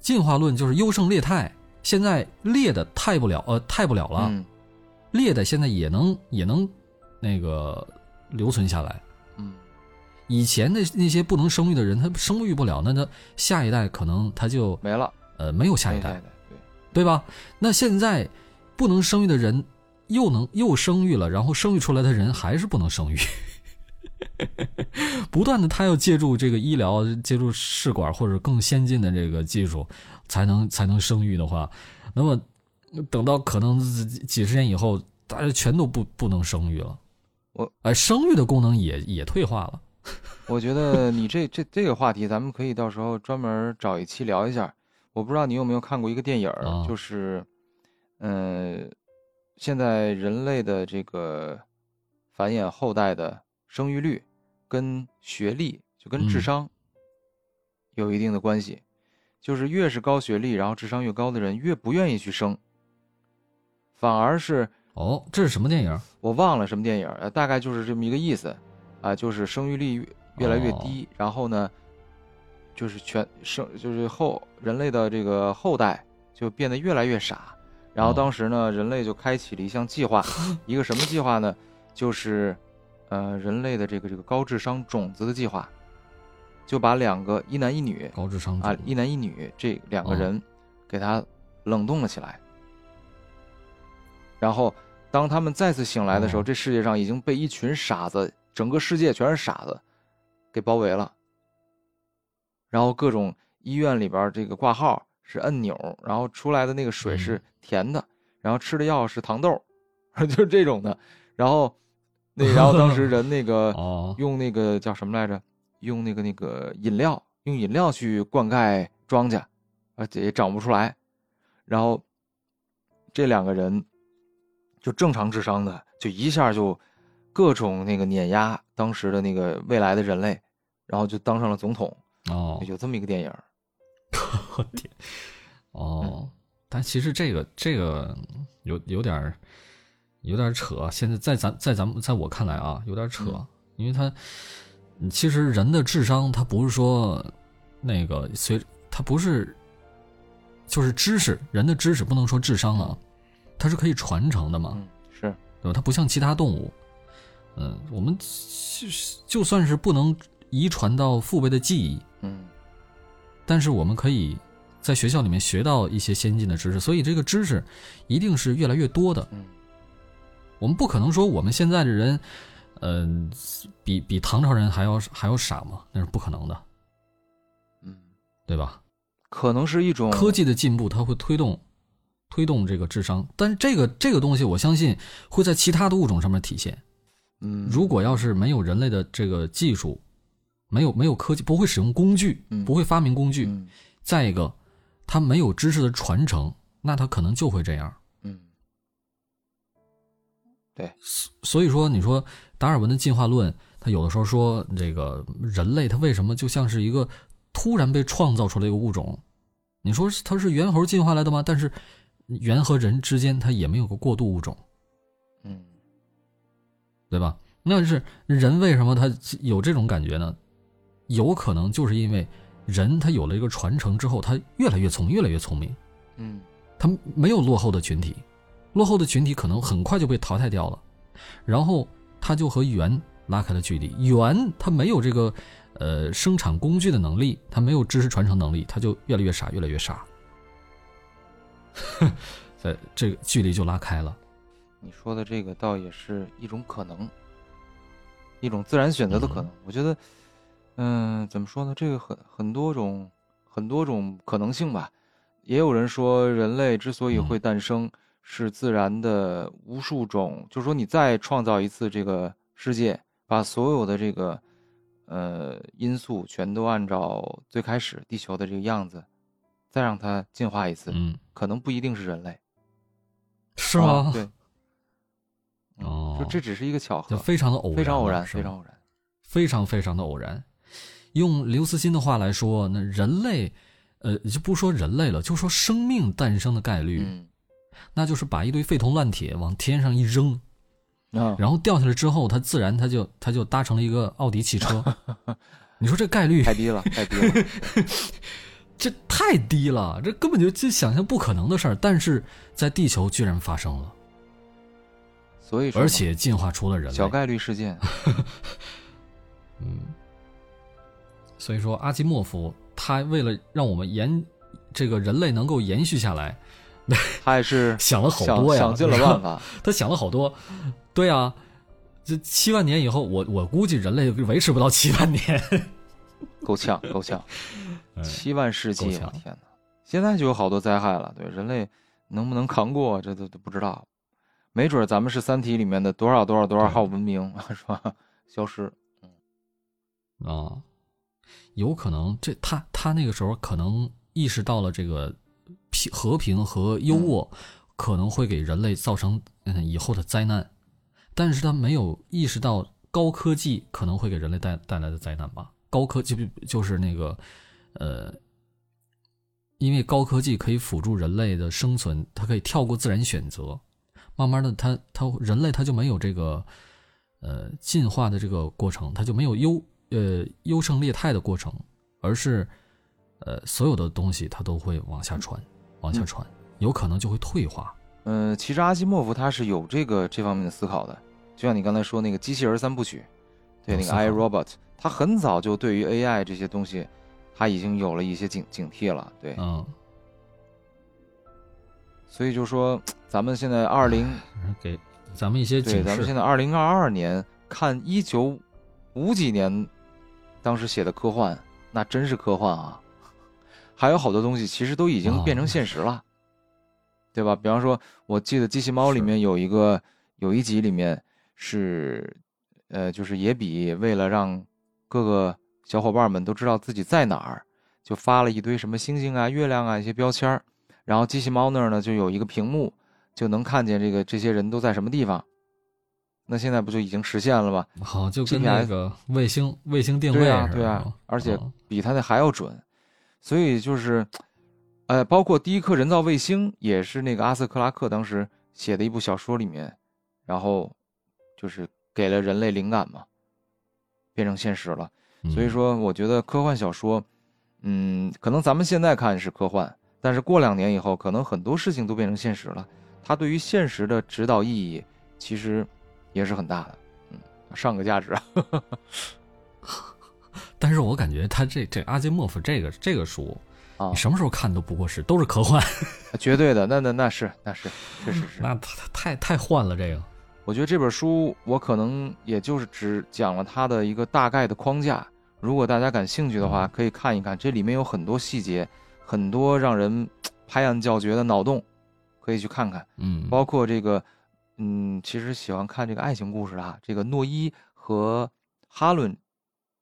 进化论就是优胜劣汰，现在劣的汰不了，呃，汰不了了，劣的现在也能也能那个留存下来。嗯，以前的那些不能生育的人，他生育不了，那他下一代可能他就没了，呃，没有下一代。对吧？那现在不能生育的人又能又生育了，然后生育出来的人还是不能生育，不断的他要借助这个医疗，借助试管或者更先进的这个技术，才能才能生育的话，那么等到可能几十年以后，大家全都不不能生育了，我哎，生育的功能也也退化了。我觉得你这这这个话题，咱们可以到时候专门找一期聊一下。我不知道你有没有看过一个电影就是，嗯，现在人类的这个繁衍后代的生育率，跟学历就跟智商有一定的关系，就是越是高学历，然后智商越高的人越不愿意去生，反而是哦，这是什么电影？我忘了什么电影，大概就是这么一个意思，啊，就是生育率越来越低，然后呢？就是全生，就是后人类的这个后代就变得越来越傻，然后当时呢，人类就开启了一项计划，一个什么计划呢？就是，呃，人类的这个这个高智商种子的计划，就把两个一男一女高智商啊一男一女这两个人给他冷冻了起来，然后当他们再次醒来的时候，这世界上已经被一群傻子，整个世界全是傻子，给包围了。然后各种医院里边这个挂号是按钮，然后出来的那个水是甜的，然后吃的药是糖豆，就是这种的。然后 那然后当时人那个用那个叫什么来着？用那个那个饮料，用饮料去灌溉庄稼，而且也长不出来。然后这两个人就正常智商的，就一下就各种那个碾压当时的那个未来的人类，然后就当上了总统。哦，有这么一个电影，我天，哦，但其实这个这个有有点有点扯。现在在咱在咱们在我看来啊，有点扯，因为他其实人的智商，他不是说那个随他不是就是知识，人的知识不能说智商啊，它是可以传承的嘛，是对吧？它不像其他动物，嗯，我们就就算是不能遗传到父辈的记忆。嗯，但是我们可以在学校里面学到一些先进的知识，所以这个知识一定是越来越多的。嗯，我们不可能说我们现在的人，嗯，比比唐朝人还要还要傻嘛？那是不可能的，嗯，对吧？可能是一种科技的进步，它会推动推动这个智商，但这个这个东西，我相信会在其他的物种上面体现。嗯，如果要是没有人类的这个技术，没有没有科技，不会使用工具，不会发明工具。再一个，他没有知识的传承，那他可能就会这样。嗯，对。所以说，你说达尔文的进化论，他有的时候说这个人类，他为什么就像是一个突然被创造出来一个物种？你说他是猿猴进化来的吗？但是猿和人之间，它也没有个过渡物种。嗯，对吧？那是人为什么他有这种感觉呢？有可能就是因为人他有了一个传承之后，他越来越聪明，越来越聪明。嗯，他没有落后的群体，落后的群体可能很快就被淘汰掉了，然后他就和猿拉开了距离。猿他没有这个呃生产工具的能力，他没有知识传承能力，他就越来越傻，越来越傻。在这个距离就拉开了。你说的这个倒也是一种可能，一种自然选择的可能。我觉得。嗯，怎么说呢？这个很很多种，很多种可能性吧。也有人说，人类之所以会诞生，是自然的无数种，就是说，你再创造一次这个世界，把所有的这个呃因素全都按照最开始地球的这个样子，再让它进化一次，嗯，可能不一定是人类，是吗？对，哦，就这只是一个巧合，非常的偶然，非常偶然，非常偶然，非常非常的偶然。用刘慈欣的话来说，那人类，呃，就不说人类了，就说生命诞生的概率，那就是把一堆废铜烂铁往天上一扔，然后掉下来之后，它自然它就它就搭成了一个奥迪汽车。你说这概率太低了，太低了，这太低了，这根本就就想象不可能的事儿，但是在地球居然发生了，所以说而且进化出了人类，小概率事件，嗯。所以说，阿基莫夫他为了让我们延这个人类能够延续下来，他也是 想了好多呀，想尽了办法。他想了好多，对啊，这七万年以后，我我估计人类维持不到七万年，够呛，够呛，七万世纪，我天哪！现在就有好多灾害了，对人类能不能扛过，这都都不知道。没准咱们是《三体》里面的多少多少多少号文明，是吧？消失，嗯啊。有可能，这他他那个时候可能意识到了这个平和平和优渥可能会给人类造成嗯以后的灾难，但是他没有意识到高科技可能会给人类带带来的灾难吧？高科技就是那个呃，因为高科技可以辅助人类的生存，它可以跳过自然选择，慢慢的，他他人类他就没有这个呃进化的这个过程，他就没有优。呃，优胜劣汰的过程，而是，呃，所有的东西它都会往下传，往下传，有可能就会退化。嗯，其实阿西莫夫他是有这个这方面的思考的，就像你刚才说那个机器人三部曲，对那个 I Robot，他很早就对于 AI 这些东西，他已经有了一些警警惕了，对，嗯。所以就说，咱们现在二零给咱们一些对，咱们现在二零二二年看一九五几年。当时写的科幻，那真是科幻啊！还有好多东西其实都已经变成现实了，对吧？比方说，我记得《机器猫》里面有一个有一集里面是，呃，就是野比为了让各个小伙伴们都知道自己在哪儿，就发了一堆什么星星啊、月亮啊一些标签然后机器猫那儿呢就有一个屏幕，就能看见这个这些人都在什么地方。那现在不就已经实现了吗？好，就跟那个卫星卫星定位似的，对啊，而且比它那还要准。所以就是，呃，包括第一颗人造卫星也是那个阿瑟克拉克当时写的一部小说里面，然后就是给了人类灵感嘛，变成现实了。所以说，我觉得科幻小说，嗯，可能咱们现在看是科幻，但是过两年以后，可能很多事情都变成现实了。它对于现实的指导意义，其实。也是很大的，嗯，上个价值啊。但是我感觉他这这阿基莫夫这个这个书啊，什么时候看都不过时，都是科幻，绝对的。那那那是那是确实是，那太太太幻了。这个，我觉得这本书我可能也就是只讲了它的一个大概的框架。如果大家感兴趣的话，可以看一看，这里面有很多细节，很多让人 拍案叫绝的脑洞，可以去看看。嗯，包括这个，嗯，其实喜欢看这个爱情故事啊，这个诺伊和哈伦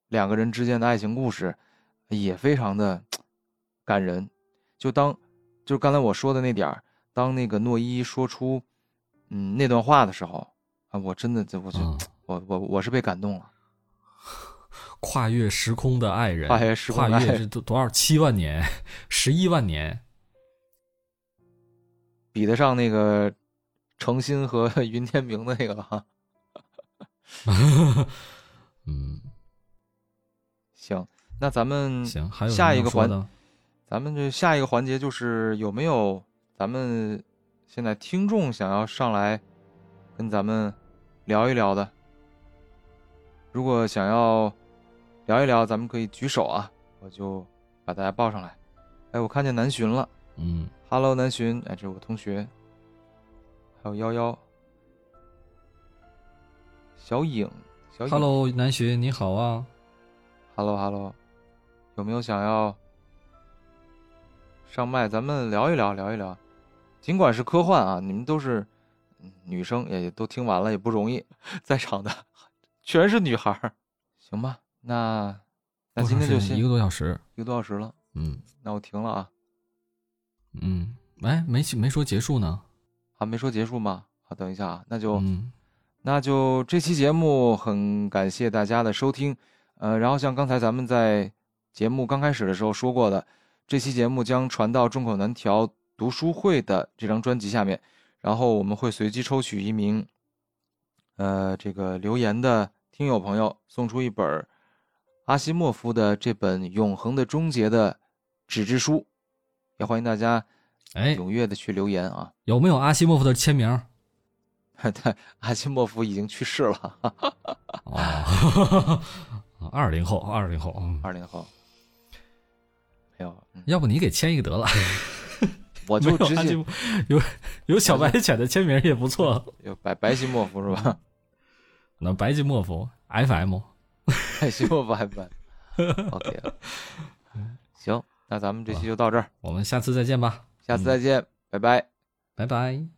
两个人之间的爱情故事也非常的 感人。就当，就刚才我说的那点儿，当那个诺伊说出，嗯，那段话的时候，啊，我真的，我就，我我我是被感动了。跨越时空的爱人，跨越时空，跨越是多多少七万年，十一万年，比得上那个程心和 云天明的那个了哈。嗯，行，那咱们行，还有下一个环，咱们这下一个环节就是有没有咱们现在听众想要上来跟咱们聊一聊的？如果想要。聊一聊，咱们可以举手啊，我就把大家报上来。哎，我看见南浔了，嗯，Hello，南浔，哎，这是我同学，还有幺幺，小影，小影，Hello，南浔，你好啊，Hello，Hello，有没有想要上麦？咱们聊一聊，聊一聊。尽管是科幻啊，你们都是女生，也都听完了，也不容易，在场的全是女孩行吧？那那今天就先一个多小时，一个多小时了。嗯，那我停了啊。嗯，哎，没没说结束呢，还没说结束吗？好，等一下啊，那就嗯，那就这期节目很感谢大家的收听。呃，然后像刚才咱们在节目刚开始的时候说过的，这期节目将传到众口难调读书会的这张专辑下面，然后我们会随机抽取一名呃这个留言的听友朋友，送出一本。阿西莫夫的这本《永恒的终结》的纸质书，也欢迎大家哎踊跃的去留言啊！有没有阿西莫夫的签名？对 阿西莫夫已经去世了。哦，二零后，二零后，二零后，没有。要不你给签一个得了？我就直接有有小白犬的签名也不错。有白白西莫夫是吧？那白西莫夫 FM。太行我拜拜。OK，行，那咱们这期就到这儿，我们下次再见吧。下次再见，拜拜，拜拜。